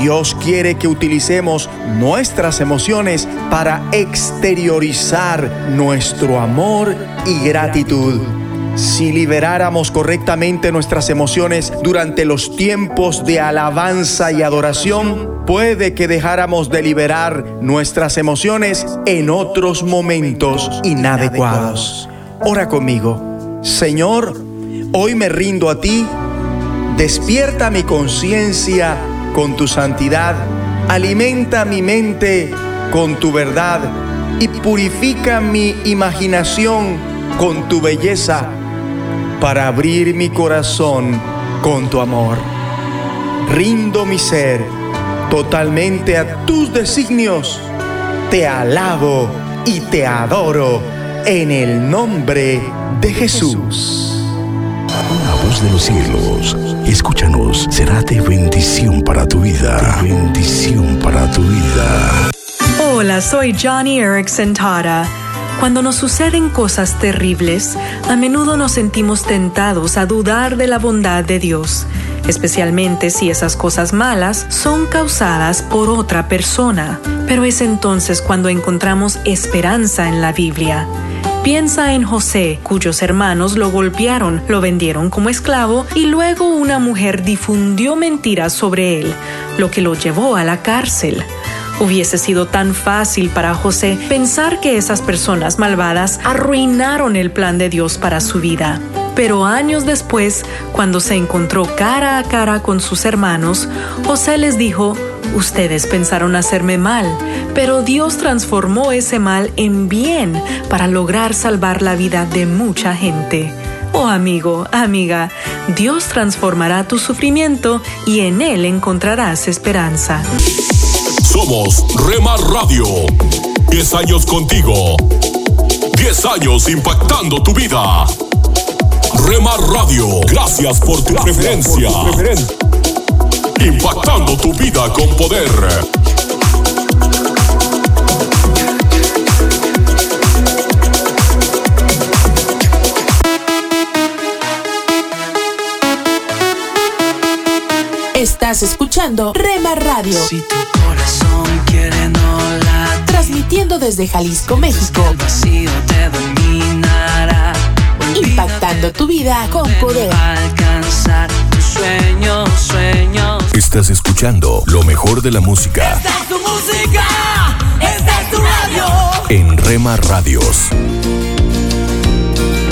Dios quiere que utilicemos nuestras emociones para exteriorizar nuestro amor y gratitud. Si liberáramos correctamente nuestras emociones durante los tiempos de alabanza y adoración, puede que dejáramos de liberar nuestras emociones en otros momentos inadecuados. Ora conmigo. Señor, hoy me rindo a ti. Despierta mi conciencia con tu santidad. Alimenta mi mente con tu verdad y purifica mi imaginación con tu belleza para abrir mi corazón con tu amor. Rindo mi ser totalmente a tus designios. Te alabo y te adoro en el nombre de Jesús. Una voz de los cielos, escúchanos, será de bendición para tu vida. De bendición para tu vida. Hola, soy Johnny Erickson Tara. Cuando nos suceden cosas terribles, a menudo nos sentimos tentados a dudar de la bondad de Dios, especialmente si esas cosas malas son causadas por otra persona. Pero es entonces cuando encontramos esperanza en la Biblia. Piensa en José, cuyos hermanos lo golpearon, lo vendieron como esclavo y luego una mujer difundió mentiras sobre él, lo que lo llevó a la cárcel. Hubiese sido tan fácil para José pensar que esas personas malvadas arruinaron el plan de Dios para su vida. Pero años después, cuando se encontró cara a cara con sus hermanos, José les dijo, Ustedes pensaron hacerme mal, pero Dios transformó ese mal en bien para lograr salvar la vida de mucha gente. Oh amigo, amiga, Dios transformará tu sufrimiento y en Él encontrarás esperanza. Somos Remar Radio. 10 años contigo. 10 años impactando tu vida. Remar Radio, gracias por tu preferencia. Impactando tu vida con poder. Estás escuchando Rema Radio. Si tu corazón Transmitiendo desde Jalisco, México. el vacío te dominará. Impactando tu vida con poder. Alcanzar tus sueños, sueños. Estás escuchando lo mejor de la música Esta es tu música, esta es tu radio. en Rema Radios.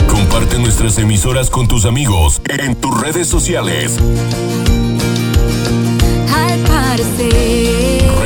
Comparte nuestras emisoras con tus amigos en tus redes sociales.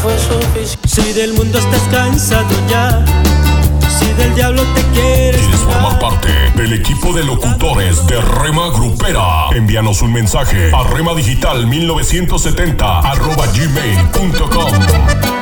Fue suficiente. Si del mundo estás cansado ya, si del diablo te quieres. ¿Quieres formar parte del equipo de locutores de Rema Grupera? Envíanos un mensaje a remadigital 1970 arroba gmail.com.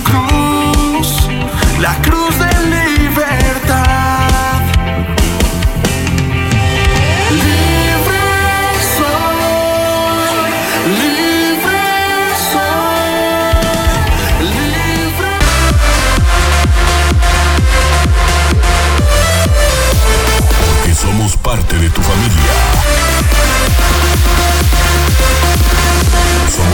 la cruz de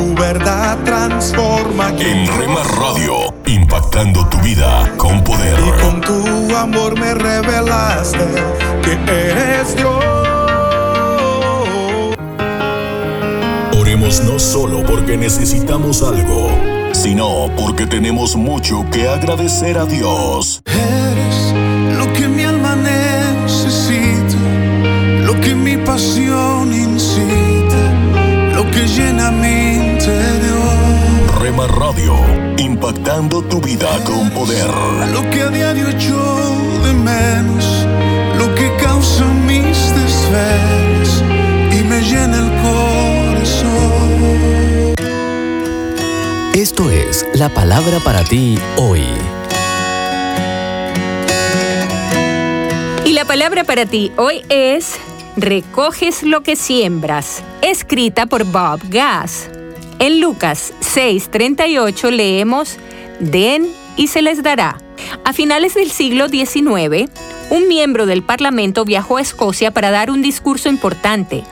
Tu verdad transforma. En Rema Radio, impactando tu vida con poder. Con tu amor me revelaste que eres Dios. Oremos no solo porque necesitamos algo, sino porque tenemos mucho que agradecer a Dios. Radio, impactando tu vida con poder. Lo que a diario echo de menos, lo que causa mis desvelos y me llena el corazón. Esto es la palabra para ti hoy. Y la palabra para ti hoy es Recoges lo que siembras, escrita por Bob Gass. En Lucas 6:38 leemos, Den y se les dará. A finales del siglo XIX, un miembro del Parlamento viajó a Escocia para dar un discurso importante.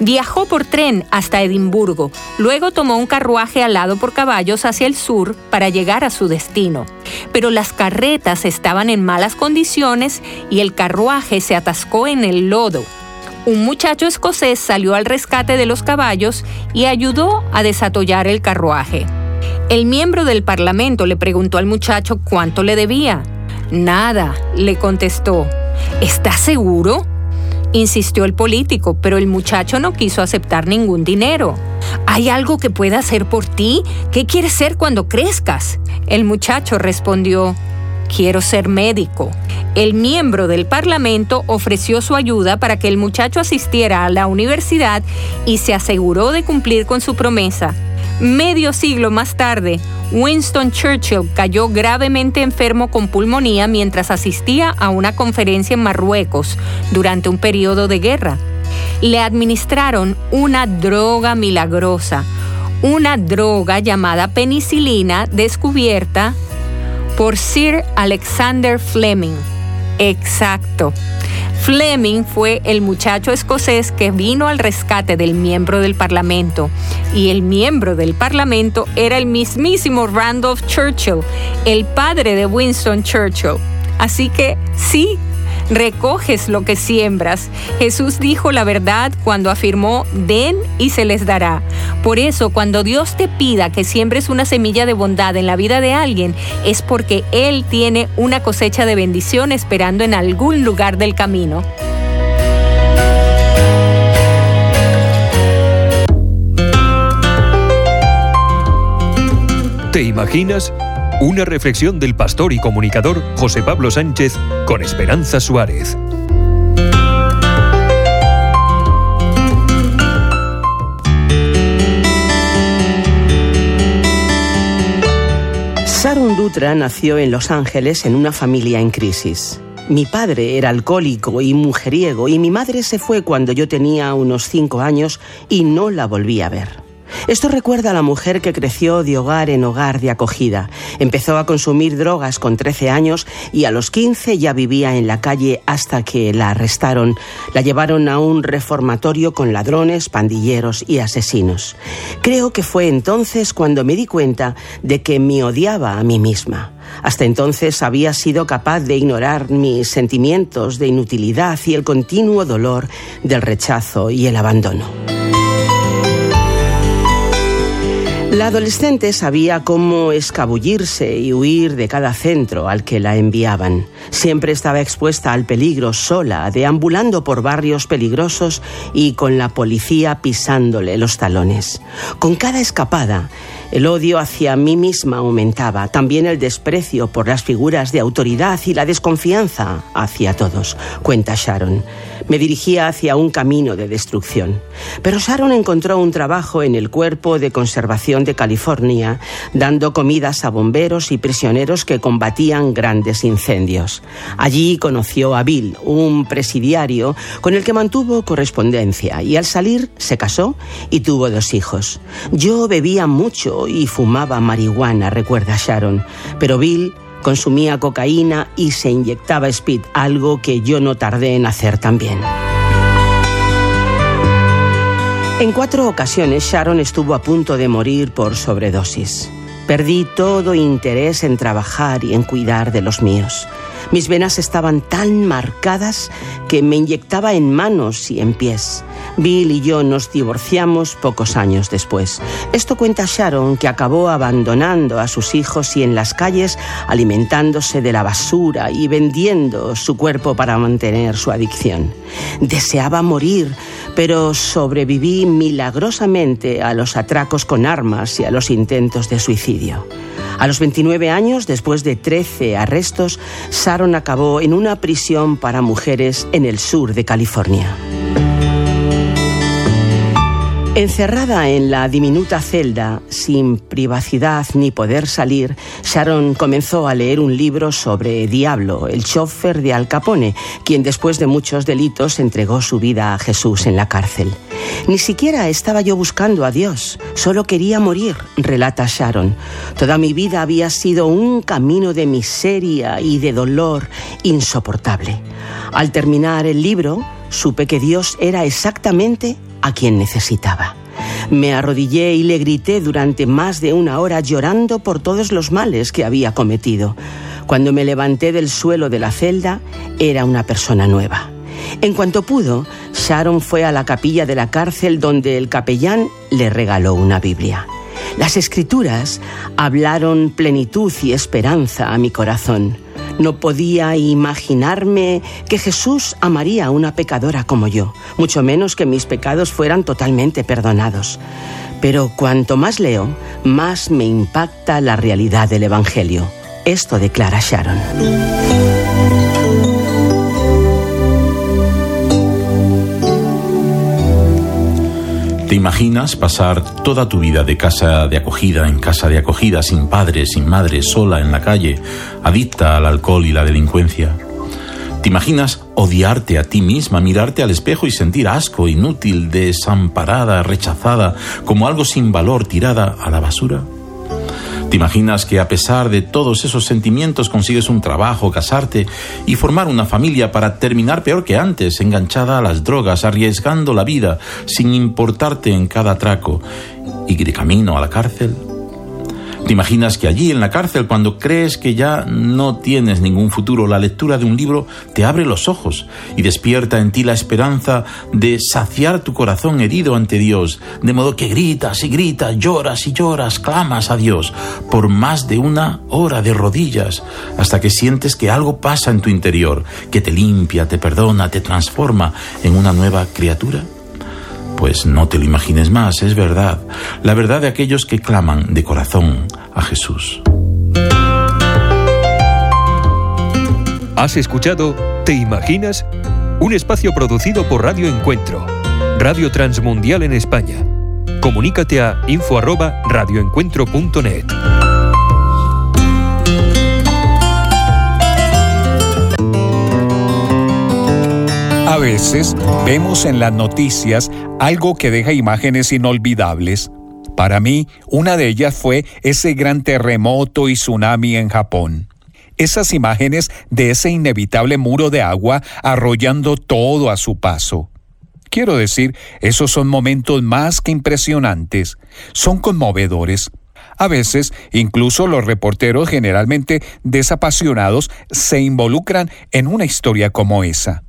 Viajó por tren hasta Edimburgo, luego tomó un carruaje alado por caballos hacia el sur para llegar a su destino. Pero las carretas estaban en malas condiciones y el carruaje se atascó en el lodo. Un muchacho escocés salió al rescate de los caballos y ayudó a desatollar el carruaje. El miembro del Parlamento le preguntó al muchacho cuánto le debía. Nada, le contestó. ¿Estás seguro? Insistió el político, pero el muchacho no quiso aceptar ningún dinero. ¿Hay algo que pueda hacer por ti? ¿Qué quieres ser cuando crezcas? El muchacho respondió, quiero ser médico. El miembro del Parlamento ofreció su ayuda para que el muchacho asistiera a la universidad y se aseguró de cumplir con su promesa. Medio siglo más tarde, Winston Churchill cayó gravemente enfermo con pulmonía mientras asistía a una conferencia en Marruecos durante un periodo de guerra. Le administraron una droga milagrosa, una droga llamada penicilina descubierta por Sir Alexander Fleming. Exacto. Fleming fue el muchacho escocés que vino al rescate del miembro del Parlamento y el miembro del Parlamento era el mismísimo Randolph Churchill, el padre de Winston Churchill. Así que sí, recoges lo que siembras. Jesús dijo la verdad cuando afirmó, den y se les dará. Por eso, cuando Dios te pida que siembres una semilla de bondad en la vida de alguien, es porque Él tiene una cosecha de bendición esperando en algún lugar del camino. ¿Te imaginas? Una reflexión del pastor y comunicador José Pablo Sánchez con Esperanza Suárez. Sharon Dutra nació en Los Ángeles en una familia en crisis. Mi padre era alcohólico y mujeriego y mi madre se fue cuando yo tenía unos cinco años y no la volví a ver. Esto recuerda a la mujer que creció de hogar en hogar de acogida. Empezó a consumir drogas con 13 años y a los 15 ya vivía en la calle hasta que la arrestaron. La llevaron a un reformatorio con ladrones, pandilleros y asesinos. Creo que fue entonces cuando me di cuenta de que me odiaba a mí misma. Hasta entonces había sido capaz de ignorar mis sentimientos de inutilidad y el continuo dolor del rechazo y el abandono. La adolescente sabía cómo escabullirse y huir de cada centro al que la enviaban. Siempre estaba expuesta al peligro sola, deambulando por barrios peligrosos y con la policía pisándole los talones. Con cada escapada, el odio hacia mí misma aumentaba, también el desprecio por las figuras de autoridad y la desconfianza hacia todos, cuenta Sharon. Me dirigía hacia un camino de destrucción. Pero Sharon encontró un trabajo en el Cuerpo de Conservación de California, dando comidas a bomberos y prisioneros que combatían grandes incendios. Allí conoció a Bill, un presidiario con el que mantuvo correspondencia, y al salir se casó y tuvo dos hijos. Yo bebía mucho y fumaba marihuana, recuerda Sharon, pero Bill consumía cocaína y se inyectaba speed, algo que yo no tardé en hacer también. En cuatro ocasiones Sharon estuvo a punto de morir por sobredosis. Perdí todo interés en trabajar y en cuidar de los míos. Mis venas estaban tan marcadas que me inyectaba en manos y en pies. Bill y yo nos divorciamos pocos años después. Esto cuenta Sharon, que acabó abandonando a sus hijos y en las calles alimentándose de la basura y vendiendo su cuerpo para mantener su adicción. Deseaba morir, pero sobreviví milagrosamente a los atracos con armas y a los intentos de suicidio. A los 29 años, después de 13 arrestos, Sharon acabó en una prisión para mujeres en el sur de California. Encerrada en la diminuta celda, sin privacidad ni poder salir, Sharon comenzó a leer un libro sobre Diablo, el chofer de Al Capone, quien después de muchos delitos entregó su vida a Jesús en la cárcel. Ni siquiera estaba yo buscando a Dios, solo quería morir, relata Sharon. Toda mi vida había sido un camino de miseria y de dolor insoportable. Al terminar el libro, supe que Dios era exactamente a quien necesitaba. Me arrodillé y le grité durante más de una hora llorando por todos los males que había cometido. Cuando me levanté del suelo de la celda, era una persona nueva. En cuanto pudo, Sharon fue a la capilla de la cárcel donde el capellán le regaló una Biblia. Las escrituras hablaron plenitud y esperanza a mi corazón. No podía imaginarme que Jesús amaría a una pecadora como yo, mucho menos que mis pecados fueran totalmente perdonados. Pero cuanto más leo, más me impacta la realidad del Evangelio. Esto declara Sharon. ¿Te imaginas pasar toda tu vida de casa de acogida en casa de acogida, sin padre, sin madre, sola en la calle, adicta al alcohol y la delincuencia? ¿Te imaginas odiarte a ti misma, mirarte al espejo y sentir asco, inútil, desamparada, rechazada, como algo sin valor tirada a la basura? ¿Te imaginas que a pesar de todos esos sentimientos consigues un trabajo, casarte y formar una familia para terminar peor que antes, enganchada a las drogas, arriesgando la vida sin importarte en cada atraco y de camino a la cárcel? ¿Te imaginas que allí en la cárcel, cuando crees que ya no tienes ningún futuro, la lectura de un libro te abre los ojos y despierta en ti la esperanza de saciar tu corazón herido ante Dios, de modo que gritas y gritas, lloras y lloras, clamas a Dios por más de una hora de rodillas, hasta que sientes que algo pasa en tu interior, que te limpia, te perdona, te transforma en una nueva criatura? Pues no te lo imagines más, es verdad, la verdad de aquellos que claman de corazón a Jesús. ¿Has escuchado Te Imaginas? Un espacio producido por Radio Encuentro, Radio Transmundial en España. Comunícate a info@radioencuentro.net. veces vemos en las noticias algo que deja imágenes inolvidables. Para mí, una de ellas fue ese gran terremoto y tsunami en Japón. Esas imágenes de ese inevitable muro de agua arrollando todo a su paso. Quiero decir, esos son momentos más que impresionantes, son conmovedores. A veces, incluso los reporteros generalmente desapasionados se involucran en una historia como esa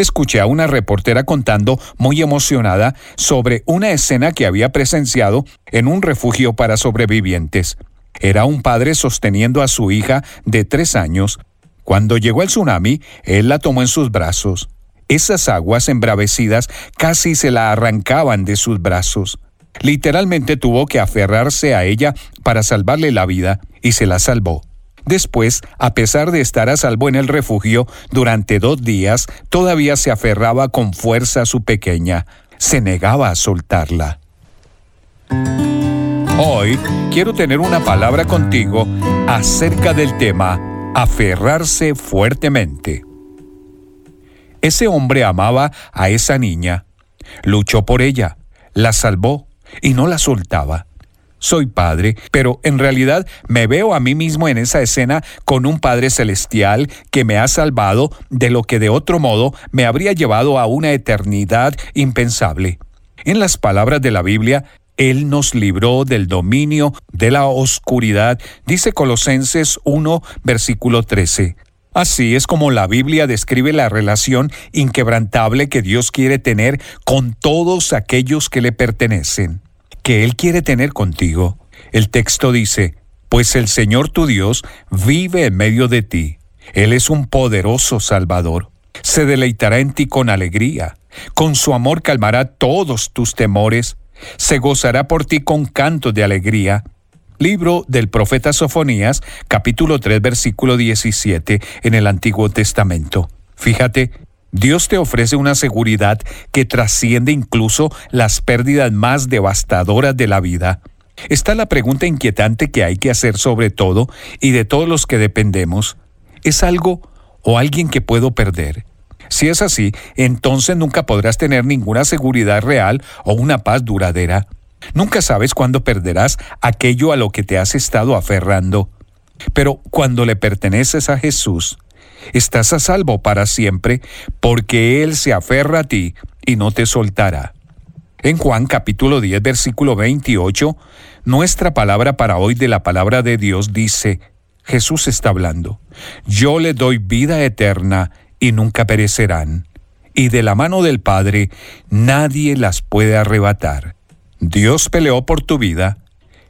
escuché a una reportera contando, muy emocionada, sobre una escena que había presenciado en un refugio para sobrevivientes. Era un padre sosteniendo a su hija de tres años. Cuando llegó el tsunami, él la tomó en sus brazos. Esas aguas embravecidas casi se la arrancaban de sus brazos. Literalmente tuvo que aferrarse a ella para salvarle la vida y se la salvó. Después, a pesar de estar a salvo en el refugio durante dos días, todavía se aferraba con fuerza a su pequeña. Se negaba a soltarla. Hoy quiero tener una palabra contigo acerca del tema aferrarse fuertemente. Ese hombre amaba a esa niña, luchó por ella, la salvó y no la soltaba soy padre, pero en realidad me veo a mí mismo en esa escena con un Padre Celestial que me ha salvado de lo que de otro modo me habría llevado a una eternidad impensable. En las palabras de la Biblia, Él nos libró del dominio de la oscuridad, dice Colosenses 1, versículo 13. Así es como la Biblia describe la relación inquebrantable que Dios quiere tener con todos aquellos que le pertenecen que Él quiere tener contigo. El texto dice, pues el Señor tu Dios vive en medio de ti. Él es un poderoso Salvador. Se deleitará en ti con alegría. Con su amor calmará todos tus temores. Se gozará por ti con cantos de alegría. Libro del profeta Sofonías, capítulo 3, versículo 17 en el Antiguo Testamento. Fíjate, Dios te ofrece una seguridad que trasciende incluso las pérdidas más devastadoras de la vida. Está la pregunta inquietante que hay que hacer sobre todo y de todos los que dependemos. ¿Es algo o alguien que puedo perder? Si es así, entonces nunca podrás tener ninguna seguridad real o una paz duradera. Nunca sabes cuándo perderás aquello a lo que te has estado aferrando. Pero cuando le perteneces a Jesús, estás a salvo para siempre, porque Él se aferra a ti y no te soltará. En Juan capítulo 10, versículo 28, nuestra palabra para hoy de la palabra de Dios dice, Jesús está hablando, yo le doy vida eterna y nunca perecerán, y de la mano del Padre nadie las puede arrebatar. Dios peleó por tu vida,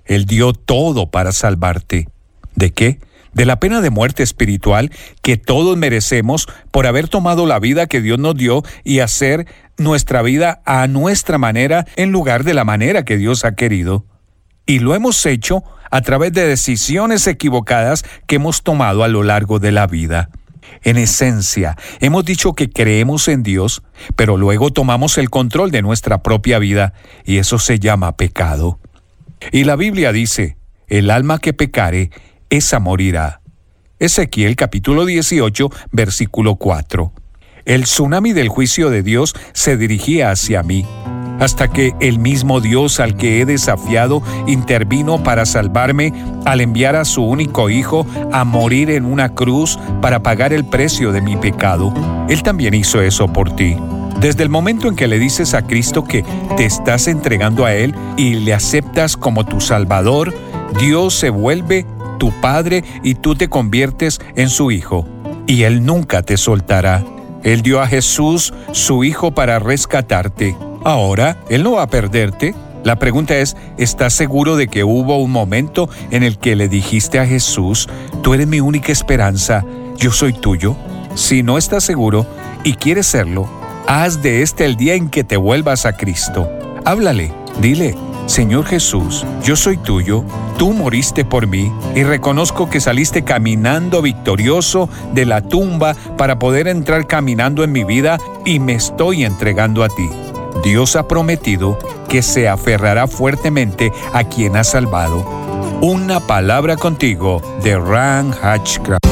Él dio todo para salvarte. ¿De qué? De la pena de muerte espiritual que todos merecemos por haber tomado la vida que Dios nos dio y hacer nuestra vida a nuestra manera en lugar de la manera que Dios ha querido. Y lo hemos hecho a través de decisiones equivocadas que hemos tomado a lo largo de la vida. En esencia, hemos dicho que creemos en Dios, pero luego tomamos el control de nuestra propia vida, y eso se llama pecado. Y la Biblia dice, el alma que pecare, esa morirá. Ezequiel capítulo 18, versículo 4. El tsunami del juicio de Dios se dirigía hacia mí hasta que el mismo Dios al que he desafiado intervino para salvarme al enviar a su único Hijo a morir en una cruz para pagar el precio de mi pecado. Él también hizo eso por ti. Desde el momento en que le dices a Cristo que te estás entregando a Él y le aceptas como tu Salvador, Dios se vuelve tu Padre y tú te conviertes en su Hijo. Y Él nunca te soltará. Él dio a Jesús, su Hijo, para rescatarte. Ahora, Él no va a perderte. La pregunta es, ¿estás seguro de que hubo un momento en el que le dijiste a Jesús, tú eres mi única esperanza, yo soy tuyo? Si no estás seguro y quieres serlo, haz de este el día en que te vuelvas a Cristo. Háblale, dile, Señor Jesús, yo soy tuyo, tú moriste por mí y reconozco que saliste caminando victorioso de la tumba para poder entrar caminando en mi vida y me estoy entregando a ti. Dios ha prometido que se aferrará fuertemente a quien ha salvado. Una palabra contigo de Ran Hatchcraft.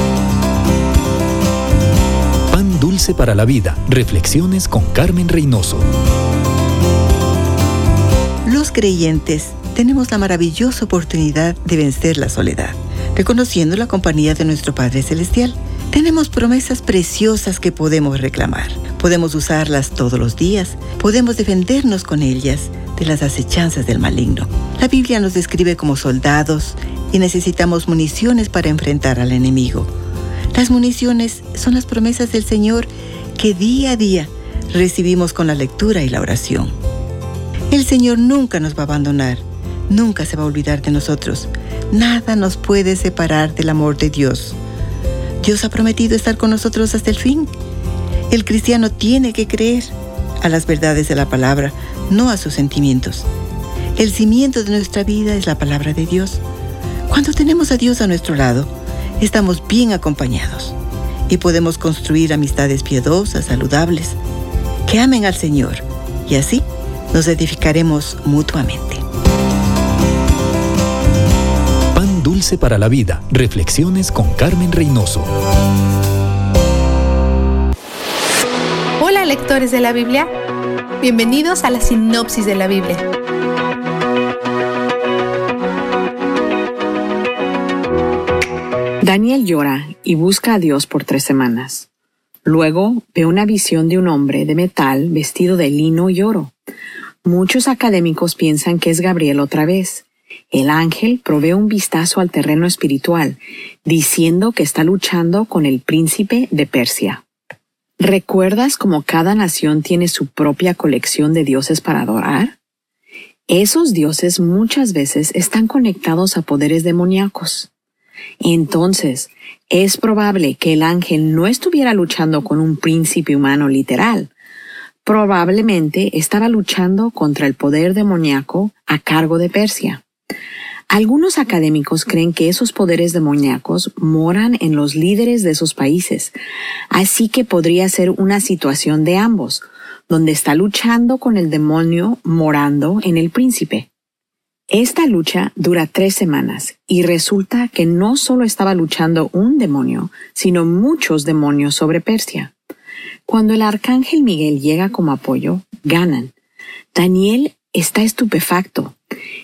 Pan dulce para la vida. Reflexiones con Carmen Reynoso. Los creyentes tenemos la maravillosa oportunidad de vencer la soledad, reconociendo la compañía de nuestro Padre Celestial. Tenemos promesas preciosas que podemos reclamar. Podemos usarlas todos los días. Podemos defendernos con ellas de las acechanzas del maligno. La Biblia nos describe como soldados y necesitamos municiones para enfrentar al enemigo. Las municiones son las promesas del Señor que día a día recibimos con la lectura y la oración. El Señor nunca nos va a abandonar, nunca se va a olvidar de nosotros. Nada nos puede separar del amor de Dios. Dios ha prometido estar con nosotros hasta el fin. El cristiano tiene que creer a las verdades de la palabra, no a sus sentimientos. El cimiento de nuestra vida es la palabra de Dios. Cuando tenemos a Dios a nuestro lado, estamos bien acompañados y podemos construir amistades piadosas, saludables, que amen al Señor y así nos edificaremos mutuamente. Dulce para la Vida. Reflexiones con Carmen Reynoso. Hola lectores de la Biblia. Bienvenidos a la sinopsis de la Biblia. Daniel llora y busca a Dios por tres semanas. Luego ve una visión de un hombre de metal vestido de lino y oro. Muchos académicos piensan que es Gabriel otra vez, el ángel provee un vistazo al terreno espiritual, diciendo que está luchando con el príncipe de Persia. ¿Recuerdas cómo cada nación tiene su propia colección de dioses para adorar? Esos dioses muchas veces están conectados a poderes demoníacos. Entonces, es probable que el ángel no estuviera luchando con un príncipe humano literal. Probablemente estaba luchando contra el poder demoníaco a cargo de Persia. Algunos académicos creen que esos poderes demoníacos moran en los líderes de esos países, así que podría ser una situación de ambos, donde está luchando con el demonio morando en el príncipe. Esta lucha dura tres semanas y resulta que no solo estaba luchando un demonio, sino muchos demonios sobre Persia. Cuando el arcángel Miguel llega como apoyo, ganan. Daniel está estupefacto.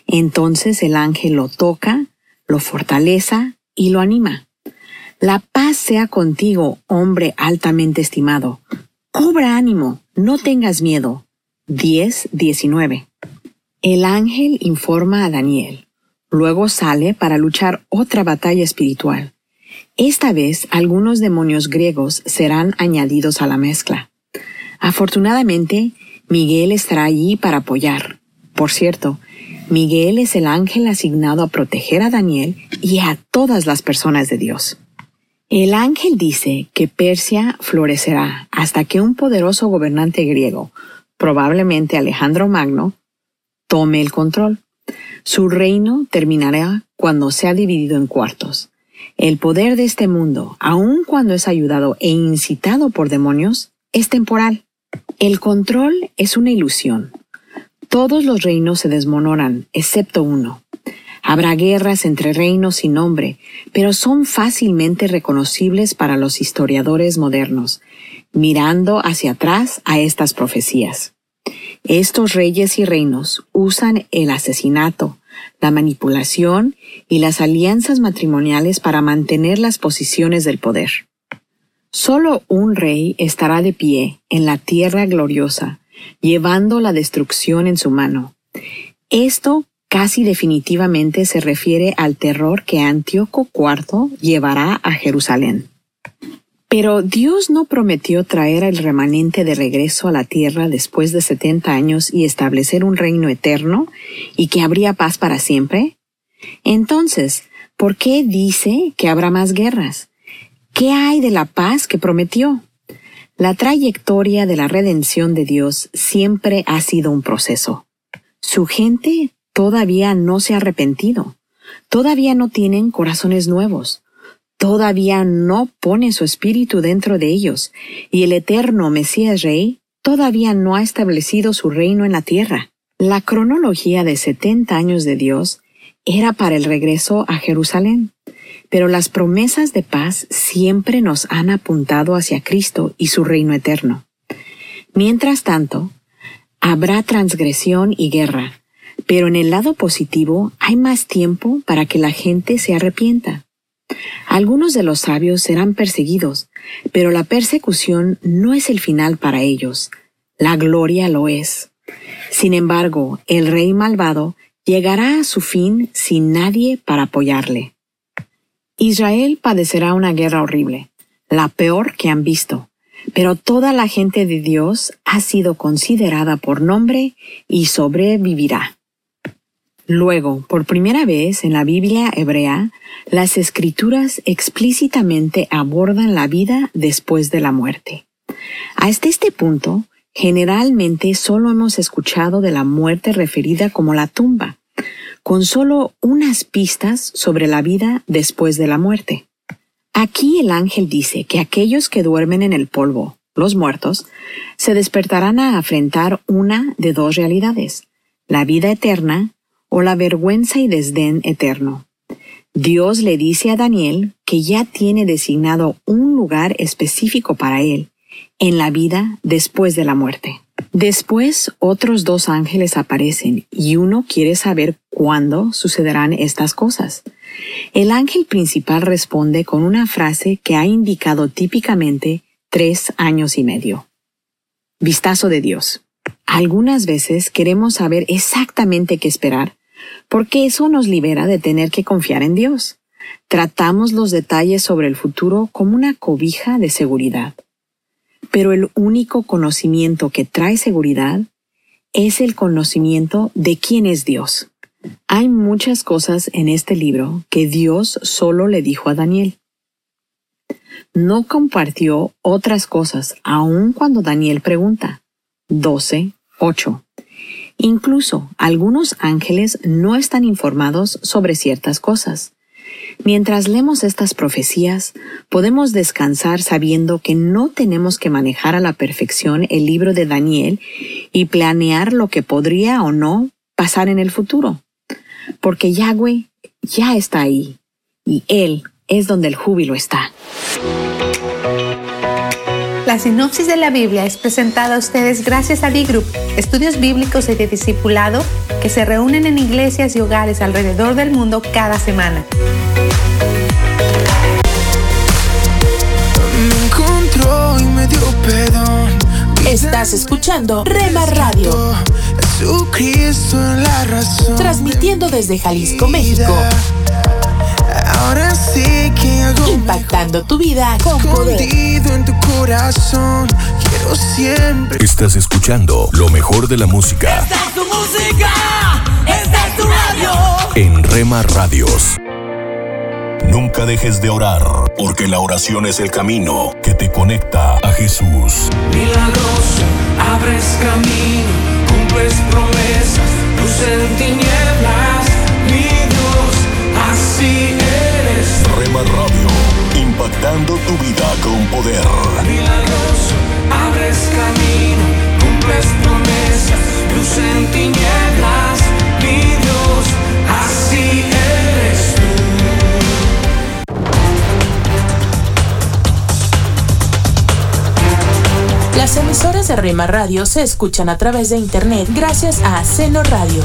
Entonces el ángel lo toca, lo fortaleza y lo anima. La paz sea contigo, hombre altamente estimado. Cobra ánimo, no tengas miedo. 10.19. El ángel informa a Daniel. Luego sale para luchar otra batalla espiritual. Esta vez algunos demonios griegos serán añadidos a la mezcla. Afortunadamente, Miguel estará allí para apoyar. Por cierto, Miguel es el ángel asignado a proteger a Daniel y a todas las personas de Dios. El ángel dice que Persia florecerá hasta que un poderoso gobernante griego, probablemente Alejandro Magno, tome el control. Su reino terminará cuando sea dividido en cuartos. El poder de este mundo, aun cuando es ayudado e incitado por demonios, es temporal. El control es una ilusión. Todos los reinos se desmoronan, excepto uno. Habrá guerras entre reinos sin nombre, pero son fácilmente reconocibles para los historiadores modernos, mirando hacia atrás a estas profecías. Estos reyes y reinos usan el asesinato, la manipulación y las alianzas matrimoniales para mantener las posiciones del poder. Solo un rey estará de pie en la tierra gloriosa, llevando la destrucción en su mano. Esto casi definitivamente se refiere al terror que Antíoco IV llevará a Jerusalén. Pero Dios no prometió traer al remanente de regreso a la tierra después de setenta años y establecer un reino eterno y que habría paz para siempre. Entonces, ¿por qué dice que habrá más guerras? ¿Qué hay de la paz que prometió? La trayectoria de la redención de Dios siempre ha sido un proceso. Su gente todavía no se ha arrepentido. Todavía no tienen corazones nuevos. Todavía no pone su espíritu dentro de ellos. Y el eterno Mesías Rey todavía no ha establecido su reino en la tierra. La cronología de 70 años de Dios era para el regreso a Jerusalén. Pero las promesas de paz siempre nos han apuntado hacia Cristo y su reino eterno. Mientras tanto, habrá transgresión y guerra, pero en el lado positivo hay más tiempo para que la gente se arrepienta. Algunos de los sabios serán perseguidos, pero la persecución no es el final para ellos, la gloria lo es. Sin embargo, el rey malvado llegará a su fin sin nadie para apoyarle. Israel padecerá una guerra horrible, la peor que han visto, pero toda la gente de Dios ha sido considerada por nombre y sobrevivirá. Luego, por primera vez en la Biblia hebrea, las escrituras explícitamente abordan la vida después de la muerte. Hasta este punto, generalmente solo hemos escuchado de la muerte referida como la tumba, con solo unas pistas sobre la vida después de la muerte. Aquí el ángel dice que aquellos que duermen en el polvo, los muertos, se despertarán a afrentar una de dos realidades, la vida eterna o la vergüenza y desdén eterno. Dios le dice a Daniel que ya tiene designado un lugar específico para él en la vida después de la muerte. Después otros dos ángeles aparecen y uno quiere saber cuándo sucederán estas cosas. El ángel principal responde con una frase que ha indicado típicamente tres años y medio. Vistazo de Dios. Algunas veces queremos saber exactamente qué esperar, porque eso nos libera de tener que confiar en Dios. Tratamos los detalles sobre el futuro como una cobija de seguridad pero el único conocimiento que trae seguridad es el conocimiento de quién es Dios. Hay muchas cosas en este libro que Dios solo le dijo a Daniel. No compartió otras cosas aun cuando Daniel pregunta. 12, 8. Incluso algunos ángeles no están informados sobre ciertas cosas. Mientras leemos estas profecías, podemos descansar sabiendo que no tenemos que manejar a la perfección el libro de Daniel y planear lo que podría o no pasar en el futuro, porque Yahweh ya está ahí y Él es donde el júbilo está. La sinopsis de la Biblia es presentada a ustedes gracias a D-Group, estudios bíblicos y de discipulado que se reúnen en iglesias y hogares alrededor del mundo cada semana. Me encontró y me dio perdón. Estás escuchando Rema Radio, Jesucristo es la razón. transmitiendo desde Jalisco, México, Ahora sí que hago impactando tu vida con poder. en tu corazón. Quiero siempre. Estás escuchando lo mejor de la música es tu música, esta es tu radio. en Rema Radios. Nunca dejes de orar, porque la oración es el camino que te conecta a Jesús. Milagroso, abres camino, cumples promesas, luz en tinieblas. Mi Dios, así eres. Rema Radio, impactando tu vida con poder. Milagroso, abres camino, cumples promesas, luz en tinieblas. Mi Dios, así eres tú. Las emisoras de Rema Radio se escuchan a través de internet gracias a Seno Radio.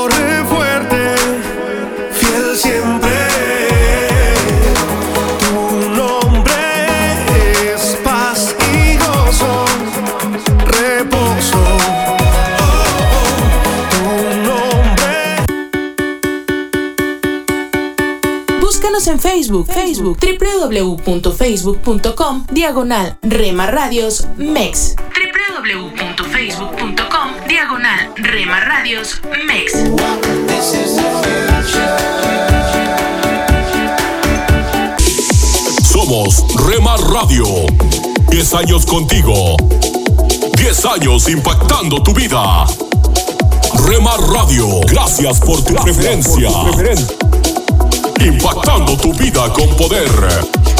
Facebook, Facebook, www.facebook.com, diagonal Rema Radios MEX. www.facebook.com, diagonal Rema Radios MEX. Somos Rema Radio. 10 años contigo. 10 años impactando tu vida. Rema Radio, gracias por tu preferencia. Impactando tu vida con poder.